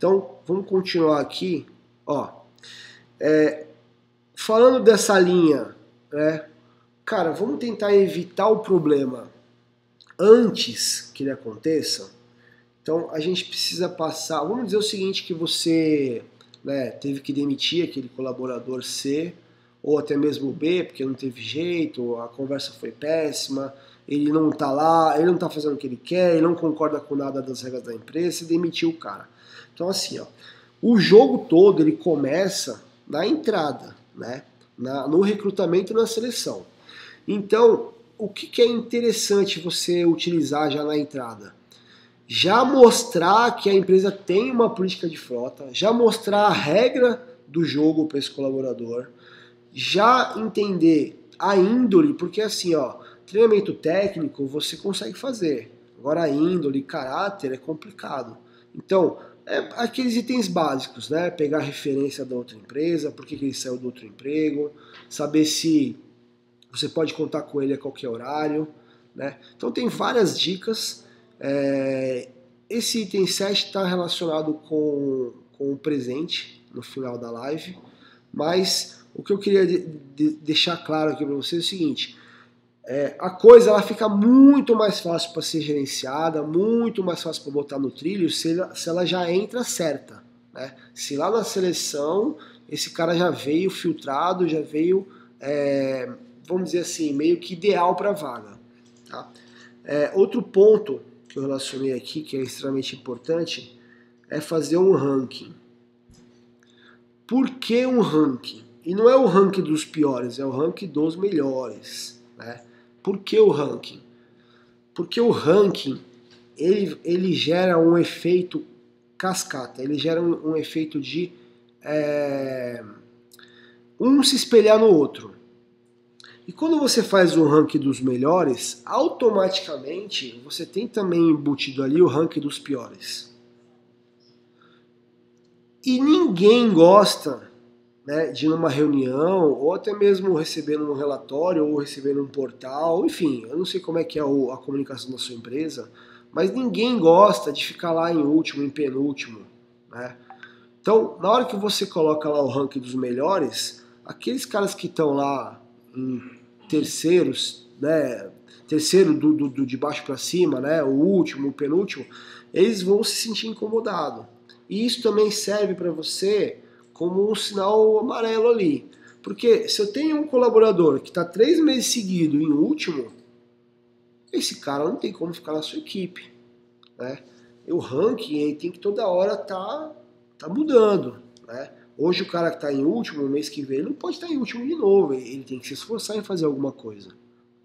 Então, vamos continuar aqui. Ó, é, falando dessa linha, né, cara, vamos tentar evitar o problema antes que ele aconteça. Então, a gente precisa passar. Vamos dizer o seguinte: que você né, teve que demitir aquele colaborador C ou até mesmo B, porque não teve jeito, a conversa foi péssima, ele não tá lá, ele não tá fazendo o que ele quer, ele não concorda com nada das regras da empresa e demitiu o cara. Então assim, ó, o jogo todo ele começa na entrada, né? Na, no recrutamento na seleção. Então, o que, que é interessante você utilizar já na entrada? Já mostrar que a empresa tem uma política de frota, já mostrar a regra do jogo para esse colaborador, já entender a índole, porque assim, ó, treinamento técnico você consegue fazer. Agora a índole, caráter é complicado. Então, é aqueles itens básicos, né? Pegar referência da outra empresa, por que ele saiu do outro emprego, saber se você pode contar com ele a qualquer horário, né? Então tem várias dicas. É, esse item 7 está relacionado com, com o presente no final da live, mas o que eu queria de, de deixar claro aqui para vocês é o seguinte: é, a coisa ela fica muito mais fácil para ser gerenciada, muito mais fácil para botar no trilho se ela, se ela já entra certa. Né? Se lá na seleção esse cara já veio filtrado, já veio, é, vamos dizer assim, meio que ideal para a vaga. Tá? É, outro ponto que eu relacionei aqui, que é extremamente importante, é fazer um ranking. Por que um ranking? E não é o ranking dos piores, é o ranking dos melhores. Né? Por que o ranking? Porque o ranking ele, ele gera um efeito cascata, ele gera um, um efeito de é, um se espelhar no outro. E quando você faz o ranking dos melhores, automaticamente você tem também embutido ali o ranking dos piores. E ninguém gosta né, de ir numa reunião, ou até mesmo recebendo um relatório, ou recebendo um portal, enfim, eu não sei como é que é a comunicação da sua empresa, mas ninguém gosta de ficar lá em último, em penúltimo. Né? Então, na hora que você coloca lá o ranking dos melhores, aqueles caras que estão lá em terceiros, né, terceiro do, do, do de baixo para cima, né, o último, o penúltimo, eles vão se sentir incomodados. E isso também serve para você como um sinal amarelo ali. Porque se eu tenho um colaborador que está três meses seguido em último, esse cara não tem como ficar na sua equipe. Né? E o ranking tem que toda hora tá, tá mudando. Né? Hoje o cara que está em último, no mês que vem, ele não pode estar tá em último de novo, ele tem que se esforçar em fazer alguma coisa.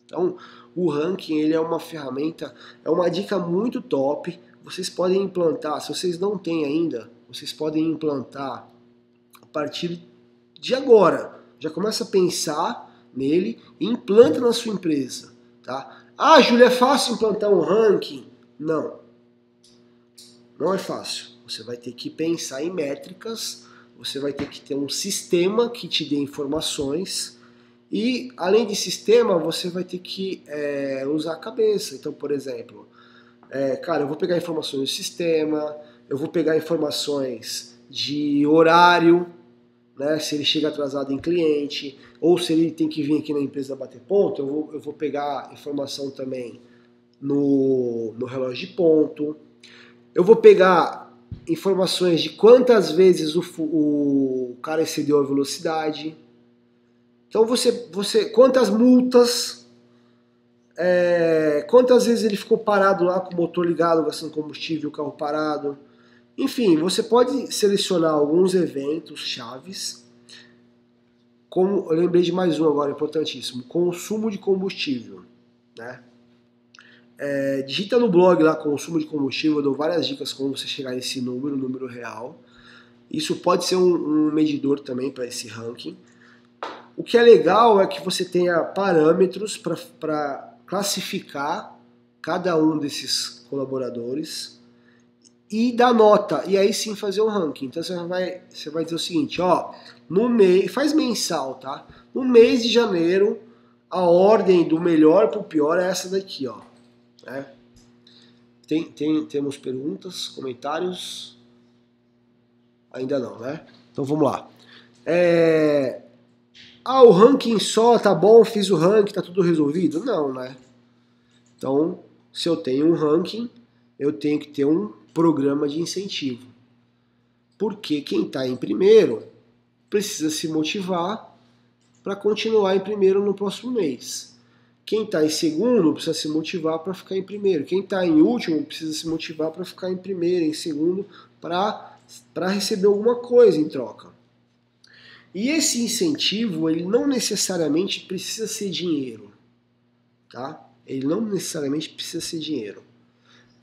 Então, o ranking ele é uma ferramenta, é uma dica muito top. Vocês podem implantar, se vocês não têm ainda, vocês podem implantar partir de agora. Já começa a pensar nele e implanta na sua empresa, tá? Ah, Júlia, é fácil implantar um ranking? Não. Não é fácil. Você vai ter que pensar em métricas, você vai ter que ter um sistema que te dê informações e, além de sistema, você vai ter que é, usar a cabeça. Então, por exemplo, é, cara, eu vou pegar informações do sistema, eu vou pegar informações de horário, né, se ele chega atrasado em cliente, ou se ele tem que vir aqui na empresa bater ponto, eu vou, eu vou pegar informação também no, no relógio de ponto. Eu vou pegar informações de quantas vezes o, o cara excedeu a velocidade. Então você, você quantas multas, é, quantas vezes ele ficou parado lá com o motor ligado, gastando combustível, o carro parado. Enfim, você pode selecionar alguns eventos chaves. Como eu lembrei de mais um agora, importantíssimo: consumo de combustível. Né? É, digita no blog lá consumo de combustível, eu dou várias dicas como você chegar nesse número, número real. Isso pode ser um, um medidor também para esse ranking. O que é legal é que você tenha parâmetros para classificar cada um desses colaboradores e dar nota, e aí sim fazer um ranking. Então você vai, você vai dizer o seguinte, ó, no mês, faz mensal, tá? No mês de janeiro, a ordem do melhor para o pior é essa daqui, ó. Né? Tem, tem, temos perguntas, comentários? Ainda não, né? Então vamos lá. É... Ah, o ranking só tá bom, fiz o ranking, tá tudo resolvido? Não, né? Então, se eu tenho um ranking, eu tenho que ter um programa de incentivo. Porque quem está em primeiro precisa se motivar para continuar em primeiro no próximo mês. Quem está em segundo precisa se motivar para ficar em primeiro. Quem está em último precisa se motivar para ficar em primeiro, em segundo, para receber alguma coisa em troca. E esse incentivo, ele não necessariamente precisa ser dinheiro, tá? Ele não necessariamente precisa ser dinheiro.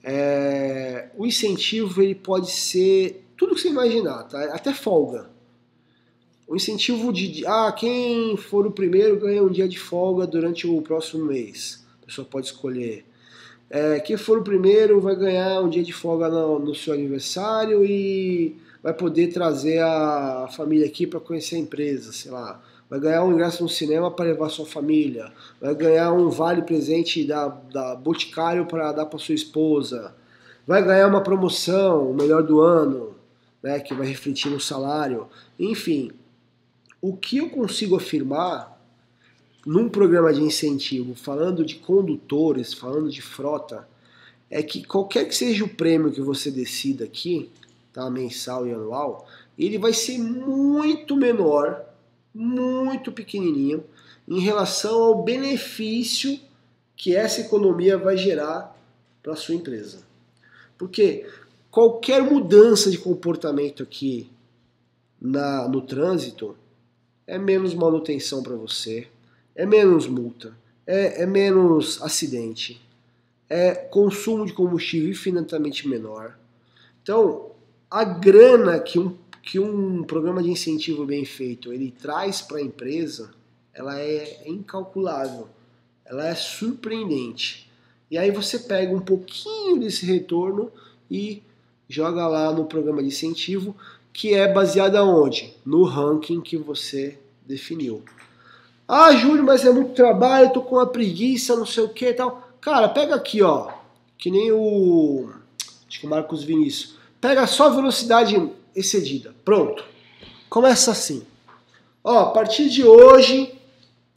É, o incentivo ele pode ser tudo que você imaginar, tá? até folga. O incentivo de, ah, quem for o primeiro ganha um dia de folga durante o próximo mês. A pessoa pode escolher. É, quem for o primeiro vai ganhar um dia de folga no, no seu aniversário e vai poder trazer a família aqui para conhecer a empresa, sei lá vai ganhar um ingresso no cinema para levar sua família, vai ganhar um vale presente da, da Boticário para dar para sua esposa, vai ganhar uma promoção, o melhor do ano, né, que vai refletir no salário. Enfim, o que eu consigo afirmar num programa de incentivo, falando de condutores, falando de frota, é que qualquer que seja o prêmio que você decida aqui, tá, mensal e anual, ele vai ser muito menor muito pequenininho em relação ao benefício que essa economia vai gerar para sua empresa. Porque qualquer mudança de comportamento aqui na, no trânsito é menos manutenção para você, é menos multa, é, é menos acidente, é consumo de combustível infinitamente menor. Então, a grana que um, que um programa de incentivo bem feito ele traz para a empresa, ela é incalculável, ela é surpreendente. E aí você pega um pouquinho desse retorno e joga lá no programa de incentivo, que é baseado aonde? No ranking que você definiu. Ah, Júlio, mas é muito trabalho, tô com uma preguiça, não sei o que e tal. Cara, pega aqui, ó, que nem o acho que o Marcos Vinícius. Pega só velocidade excedida. Pronto. Começa assim. Ó, a partir de hoje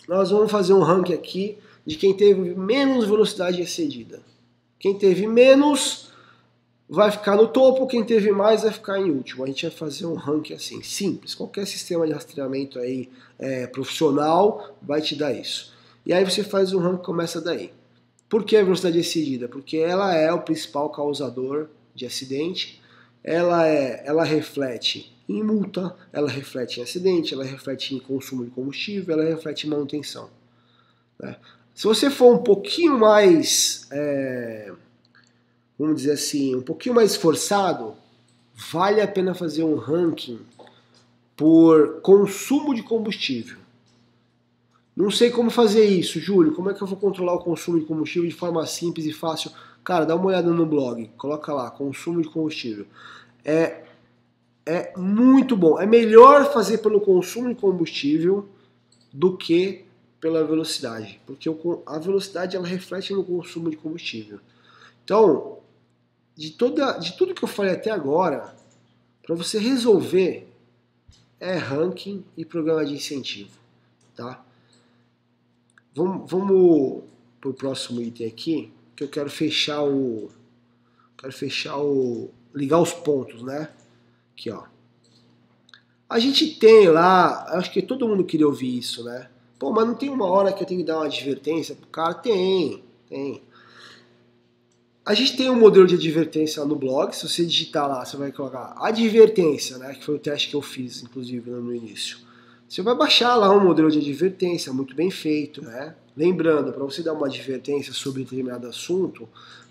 nós vamos fazer um ranking aqui de quem teve menos velocidade excedida. Quem teve menos vai ficar no topo, quem teve mais vai ficar em último. A gente vai fazer um ranking assim, simples. Qualquer sistema de rastreamento aí é, profissional vai te dar isso. E aí você faz um ranking começa daí. Por que a velocidade excedida? Porque ela é o principal causador de acidente. Ela é, ela reflete em multa, ela reflete em acidente, ela reflete em consumo de combustível, ela reflete em manutenção. Né? Se você for um pouquinho mais, é, vamos dizer assim, um pouquinho mais esforçado, vale a pena fazer um ranking por consumo de combustível. Não sei como fazer isso, Júlio. Como é que eu vou controlar o consumo de combustível de forma simples e fácil? Cara, dá uma olhada no blog, coloca lá, consumo de combustível. É, é muito bom. É melhor fazer pelo consumo de combustível do que pela velocidade, porque a velocidade ela reflete no consumo de combustível. Então, de, toda, de tudo que eu falei até agora, para você resolver é ranking e programa de incentivo, tá? Vamos, vamos para o próximo item aqui, que eu quero fechar o, quero fechar o, ligar os pontos, né? Aqui, ó. A gente tem lá, acho que todo mundo queria ouvir isso, né? Pô, mas não tem uma hora que eu tenho que dar uma advertência pro cara? Tem, tem. A gente tem um modelo de advertência no blog. Se você digitar lá, você vai colocar advertência, né? Que foi o teste que eu fiz, inclusive, no início. Você vai baixar lá um modelo de advertência muito bem feito, né? Lembrando, para você dar uma advertência sobre determinado assunto,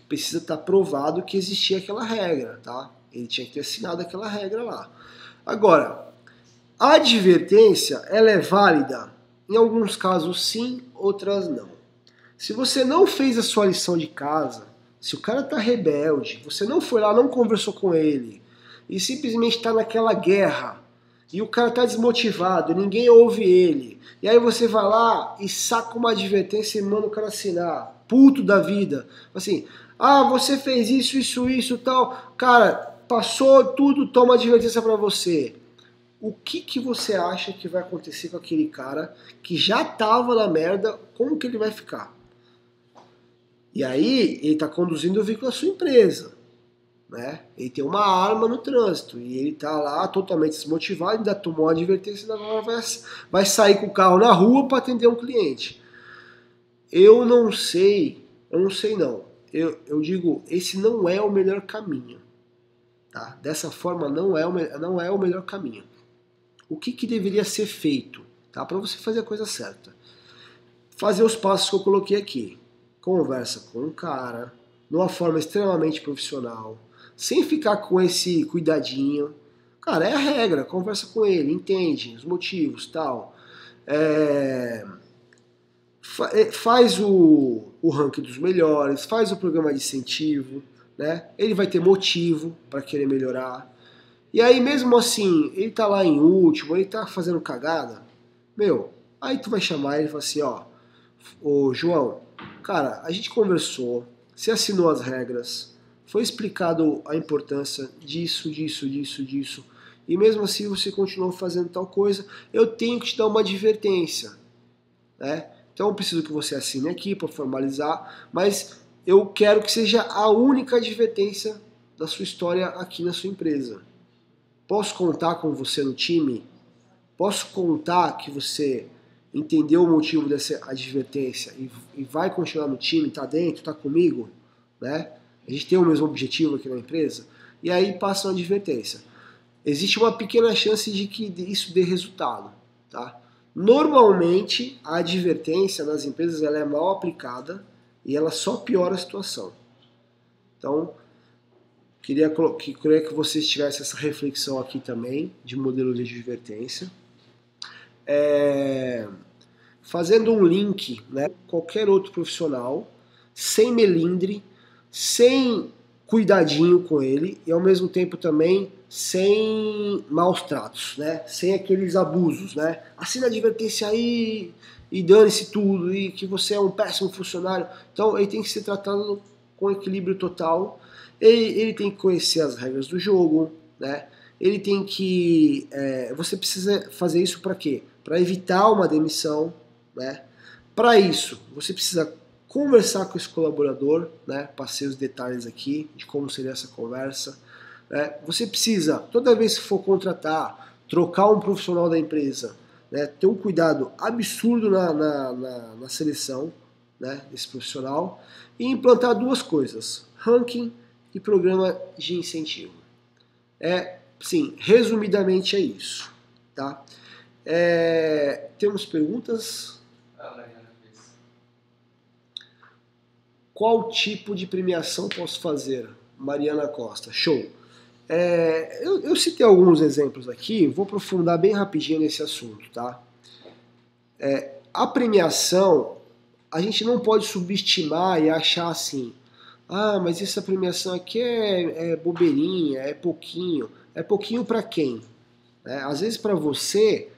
precisa estar tá provado que existia aquela regra, tá? Ele tinha que ter assinado aquela regra lá. Agora, a advertência, ela é válida em alguns casos sim, outras não. Se você não fez a sua lição de casa, se o cara tá rebelde, você não foi lá, não conversou com ele, e simplesmente está naquela guerra, e o cara tá desmotivado, ninguém ouve ele, e aí você vai lá e saca uma advertência e manda o cara assinar, puto da vida, assim, ah, você fez isso, isso, isso, tal, cara, passou tudo, toma advertência para você o que, que você acha que vai acontecer com aquele cara que já tava na merda, como que ele vai ficar? E aí ele está conduzindo o veículo da sua empresa. Né? Ele tem uma arma no trânsito e ele está lá totalmente desmotivado, ainda tomou uma advertência agora vai, vai sair com o carro na rua para atender um cliente. Eu não sei, eu não sei não. Eu, eu digo, esse não é o melhor caminho. Tá? Dessa forma não é o, não é o melhor caminho o que, que deveria ser feito tá? para você fazer a coisa certa. Fazer os passos que eu coloquei aqui. Conversa com um cara, de uma forma extremamente profissional, sem ficar com esse cuidadinho. Cara, é a regra, conversa com ele, entende os motivos tal. É faz o, o ranking dos melhores, faz o programa de incentivo, né? Ele vai ter motivo para querer melhorar. E aí, mesmo assim, ele tá lá em último, ele tá fazendo cagada, meu, aí tu vai chamar ele e fala assim, ó, ô João, cara, a gente conversou, você assinou as regras, foi explicado a importância disso, disso, disso, disso, e mesmo assim você continuou fazendo tal coisa, eu tenho que te dar uma advertência, né? Então eu preciso que você assine aqui para formalizar, mas eu quero que seja a única advertência da sua história aqui na sua empresa. Posso contar com você no time? Posso contar que você entendeu o motivo dessa advertência e, e vai continuar no time, tá dentro, tá comigo, né? A gente tem o mesmo objetivo aqui na empresa. E aí passa uma advertência. Existe uma pequena chance de que isso dê resultado, tá? Normalmente a advertência nas empresas ela é mal aplicada e ela só piora a situação. Então, queria, que, queria que vocês tivessem essa reflexão aqui também de modelo de advertência. É, fazendo um link, né, qualquer outro profissional, sem melindre, sem cuidadinho com ele e ao mesmo tempo também sem maus tratos, né? Sem aqueles abusos, né? Assina advertência aí e dane-se tudo e que você é um péssimo funcionário. Então ele tem que ser tratado com equilíbrio total. Ele, ele tem que conhecer as regras do jogo, né? Ele tem que. É, você precisa fazer isso para quê? Para evitar uma demissão, né? Para isso, você precisa conversar com esse colaborador, né? Passei os detalhes aqui de como seria essa conversa. Né? Você precisa, toda vez que for contratar, trocar um profissional da empresa, né? ter um cuidado absurdo na, na, na, na seleção né? desse profissional e implantar duas coisas: ranking e programa de incentivo. É, sim, resumidamente é isso, tá? É, temos perguntas? Qual tipo de premiação posso fazer? Mariana Costa. Show. É, eu, eu, citei alguns exemplos aqui, vou aprofundar bem rapidinho nesse assunto, tá? É, a premiação, a gente não pode subestimar e achar assim, ah, mas essa premiação aqui é, é bobeirinha, é pouquinho. É pouquinho para quem? É, às vezes para você,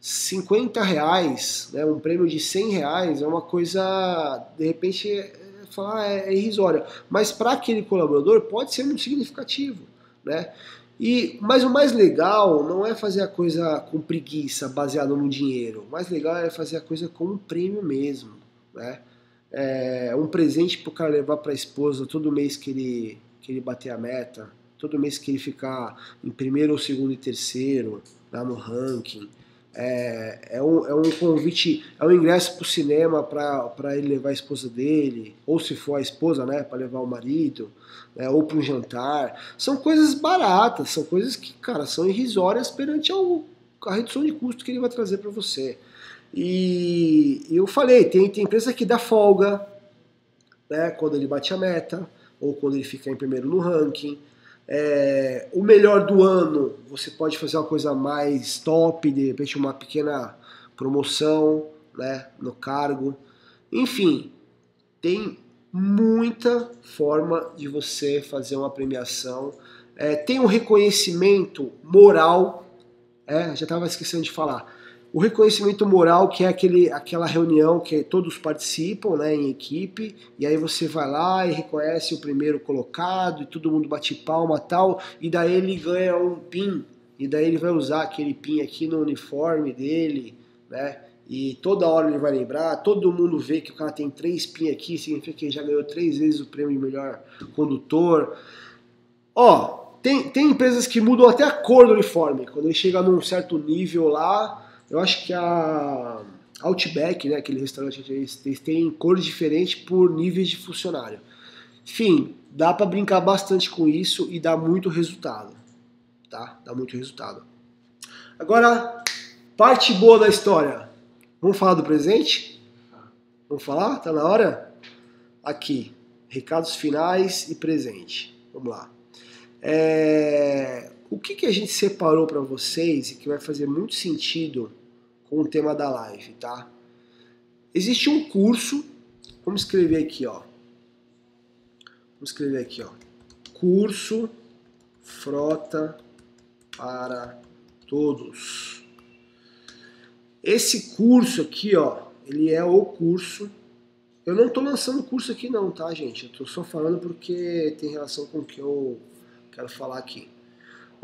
50 reais, né, um prêmio de 100 reais é uma coisa, de repente, falar é, é irrisória. Mas para aquele colaborador pode ser muito significativo. Né? E, mas o mais legal não é fazer a coisa com preguiça, baseado no dinheiro. O mais legal é fazer a coisa com um prêmio mesmo. Né? É um presente para o cara levar para a esposa todo mês que ele, que ele bater a meta, todo mês que ele ficar em primeiro ou segundo e terceiro lá no ranking. É, é, um, é um convite, é um ingresso para o cinema para ele levar a esposa dele, ou se for a esposa, né, para levar o marido, né, ou para um jantar. São coisas baratas, são coisas que, cara, são irrisórias perante ao, a redução de custo que ele vai trazer para você. E eu falei, tem, tem empresa que dá folga né, quando ele bate a meta, ou quando ele fica em primeiro no ranking. É, o melhor do ano, você pode fazer uma coisa mais top, de repente uma pequena promoção né, no cargo. Enfim, tem muita forma de você fazer uma premiação. É, tem um reconhecimento moral, é, já estava esquecendo de falar o reconhecimento moral, que é aquele, aquela reunião que todos participam né, em equipe, e aí você vai lá e reconhece o primeiro colocado, e todo mundo bate palma tal, e daí ele ganha um pin, e daí ele vai usar aquele pin aqui no uniforme dele, né? E toda hora ele vai lembrar, todo mundo vê que o cara tem três pin aqui, significa que ele já ganhou três vezes o prêmio de melhor condutor. Ó, tem, tem empresas que mudam até a cor do uniforme. Quando ele chega num certo nível lá, eu acho que a Outback, né, aquele restaurante, eles têm cores diferentes por níveis de funcionário. Enfim, dá para brincar bastante com isso e dá muito resultado, tá? Dá muito resultado. Agora, parte boa da história. Vamos falar do presente? Vamos falar? Tá na hora? Aqui, recados finais e presente. Vamos lá. É... O que, que a gente separou para vocês e que vai fazer muito sentido com o tema da live, tá? Existe um curso, vamos escrever aqui, ó. Vamos escrever aqui, ó. Curso Frota para Todos. Esse curso aqui, ó, ele é o curso. Eu não estou lançando curso aqui não, tá, gente? Eu estou só falando porque tem relação com o que eu quero falar aqui.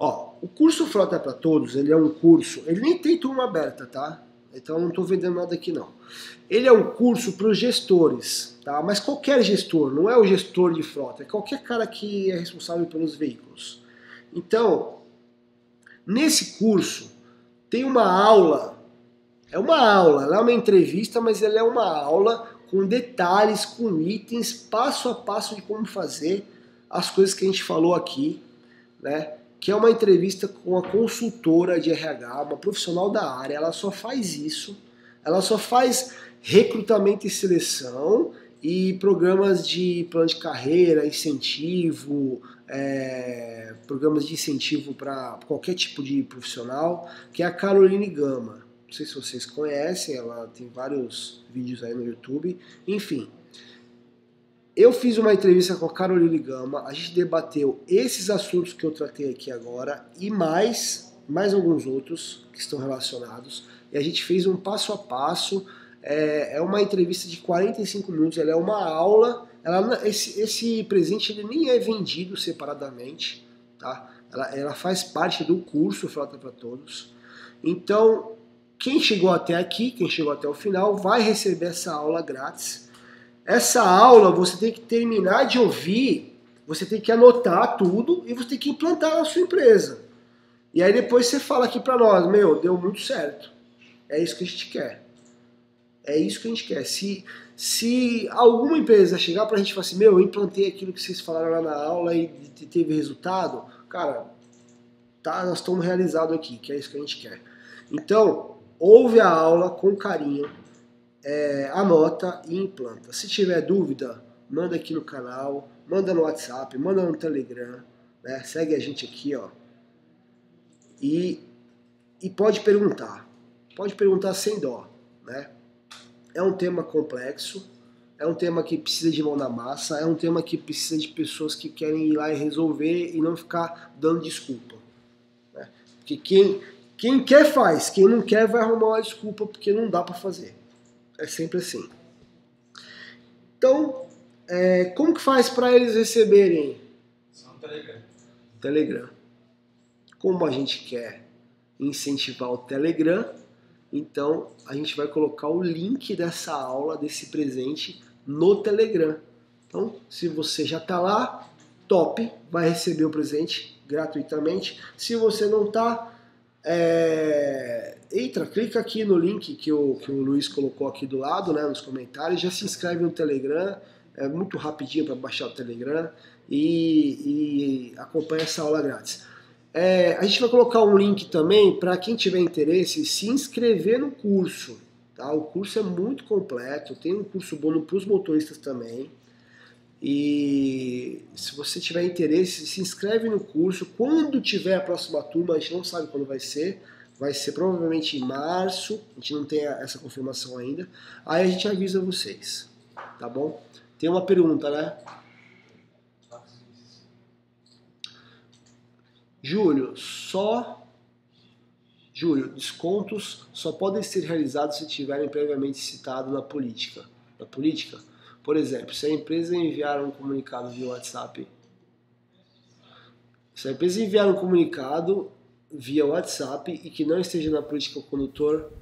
Ó, o curso Frota para Todos, ele é um curso, ele nem tem turma aberta, tá? Então não estou vendendo nada aqui não. Ele é um curso para os gestores, tá? Mas qualquer gestor, não é o gestor de frota, é qualquer cara que é responsável pelos veículos. Então, nesse curso tem uma aula, é uma aula, ela é uma entrevista, mas ela é uma aula com detalhes, com itens, passo a passo de como fazer as coisas que a gente falou aqui, né? Que é uma entrevista com a consultora de RH, uma profissional da área. Ela só faz isso, ela só faz recrutamento e seleção e programas de plano de carreira, incentivo, é, programas de incentivo para qualquer tipo de profissional, que é a Caroline Gama. Não sei se vocês conhecem, ela tem vários vídeos aí no YouTube. Enfim, eu fiz uma entrevista com a Caroline Gama, a gente debateu esses assuntos que eu tratei aqui agora e mais, mais alguns outros que estão relacionados. E a gente fez um passo a passo. É, é uma entrevista de 45 minutos, ela é uma aula. Ela, esse, esse presente ele nem é vendido separadamente, tá? Ela, ela faz parte do curso Frota para Todos. Então, quem chegou até aqui, quem chegou até o final, vai receber essa aula grátis. Essa aula você tem que terminar de ouvir, você tem que anotar tudo e você tem que implantar na sua empresa. E aí depois você fala aqui para nós, meu, deu muito certo. É isso que a gente quer. É isso que a gente quer. Se, se alguma empresa chegar para a gente e falar assim, meu, eu implantei aquilo que vocês falaram lá na aula e teve resultado, cara, tá, nós estamos realizados aqui, que é isso que a gente quer. Então, ouve a aula com carinho, é, anota e implanta. Se tiver dúvida, manda aqui no canal, manda no WhatsApp, manda no Telegram, né? segue a gente aqui, ó. E, e pode perguntar, pode perguntar sem dó, né? É um tema complexo, é um tema que precisa de mão na massa, é um tema que precisa de pessoas que querem ir lá e resolver e não ficar dando desculpa. Né? Porque quem, quem quer faz, quem não quer vai arrumar uma desculpa porque não dá para fazer. É sempre assim. Então, é, como que faz para eles receberem? Só no Telegram. Telegram. Como a gente quer incentivar o Telegram, então a gente vai colocar o link dessa aula, desse presente, no Telegram. Então, se você já está lá, top, vai receber o presente gratuitamente. Se você não está, é... entra, clica aqui no link que o, que o Luiz colocou aqui do lado, né, nos comentários, já se inscreve no Telegram, é muito rapidinho para baixar o Telegram e, e acompanha essa aula grátis. É, a gente vai colocar um link também para quem tiver interesse se inscrever no curso. Tá? O curso é muito completo, tem um curso bom para os motoristas também. E se você tiver interesse, se inscreve no curso. Quando tiver a próxima turma, a gente não sabe quando vai ser. Vai ser provavelmente em março. A gente não tem essa confirmação ainda. Aí a gente avisa vocês. Tá bom? Tem uma pergunta, né? Júlio, só. Júlio, descontos só podem ser realizados se tiverem previamente citado na política. Na política? Por exemplo, se a empresa enviar um comunicado via WhatsApp, se a empresa enviar um comunicado via WhatsApp e que não esteja na política o condutor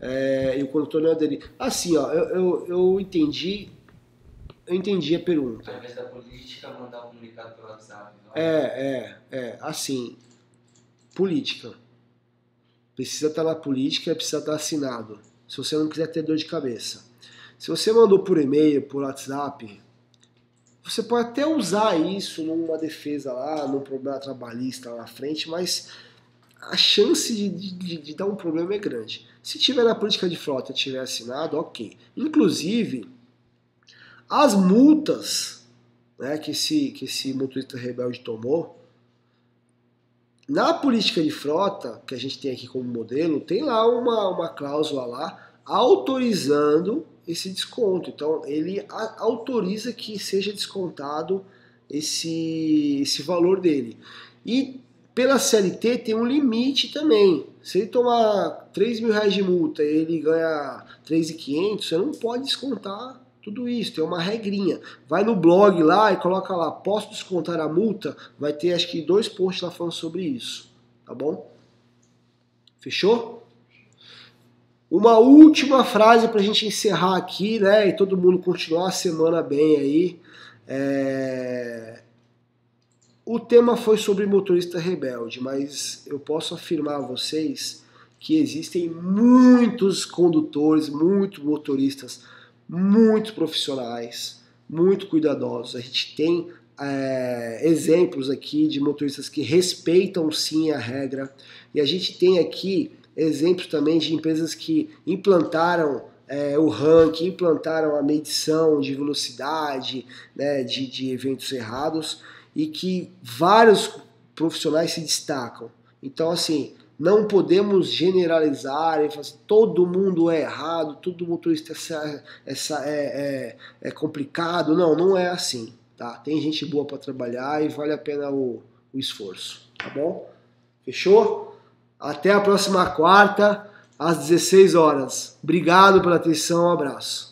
é, e o condutor não aderir. Assim, ó, eu, eu, eu entendi, eu entendi a pergunta. Ao invés da política, mandar um comunicado pelo WhatsApp. não? É, é, é, assim, política. Precisa estar na política, precisa estar assinado. Se você não quiser ter dor de cabeça. Se você mandou por e-mail, por WhatsApp, você pode até usar isso numa defesa lá, num problema trabalhista lá na frente, mas a chance de, de, de dar um problema é grande. Se tiver na política de frota tiver assinado, ok. Inclusive, as multas né, que, esse, que esse motorista rebelde tomou, na política de frota, que a gente tem aqui como modelo, tem lá uma, uma cláusula lá autorizando esse desconto. Então, ele autoriza que seja descontado esse, esse valor dele. E pela CLT tem um limite também. Se ele tomar 3 mil reais de multa e ele ganha 3.500, você não pode descontar tudo isso, tem uma regrinha. Vai no blog lá e coloca lá, posso descontar a multa? Vai ter acho que dois posts lá falando sobre isso, tá bom? Fechou? Uma última frase para a gente encerrar aqui, né? E todo mundo continuar a semana bem aí. É... O tema foi sobre motorista rebelde, mas eu posso afirmar a vocês que existem muitos condutores, muitos motoristas, muito profissionais, muito cuidadosos. A gente tem é, exemplos aqui de motoristas que respeitam sim a regra, e a gente tem aqui exemplos também de empresas que implantaram é, o ranking, implantaram a medição de velocidade né, de, de eventos errados e que vários profissionais se destacam. Então, assim, não podemos generalizar e falar assim, todo mundo é errado, todo motorista é, é, é, é complicado. Não, não é assim. Tá? Tem gente boa para trabalhar e vale a pena o, o esforço. Tá bom? Fechou? Até a próxima quarta, às 16 horas. Obrigado pela atenção, um abraço.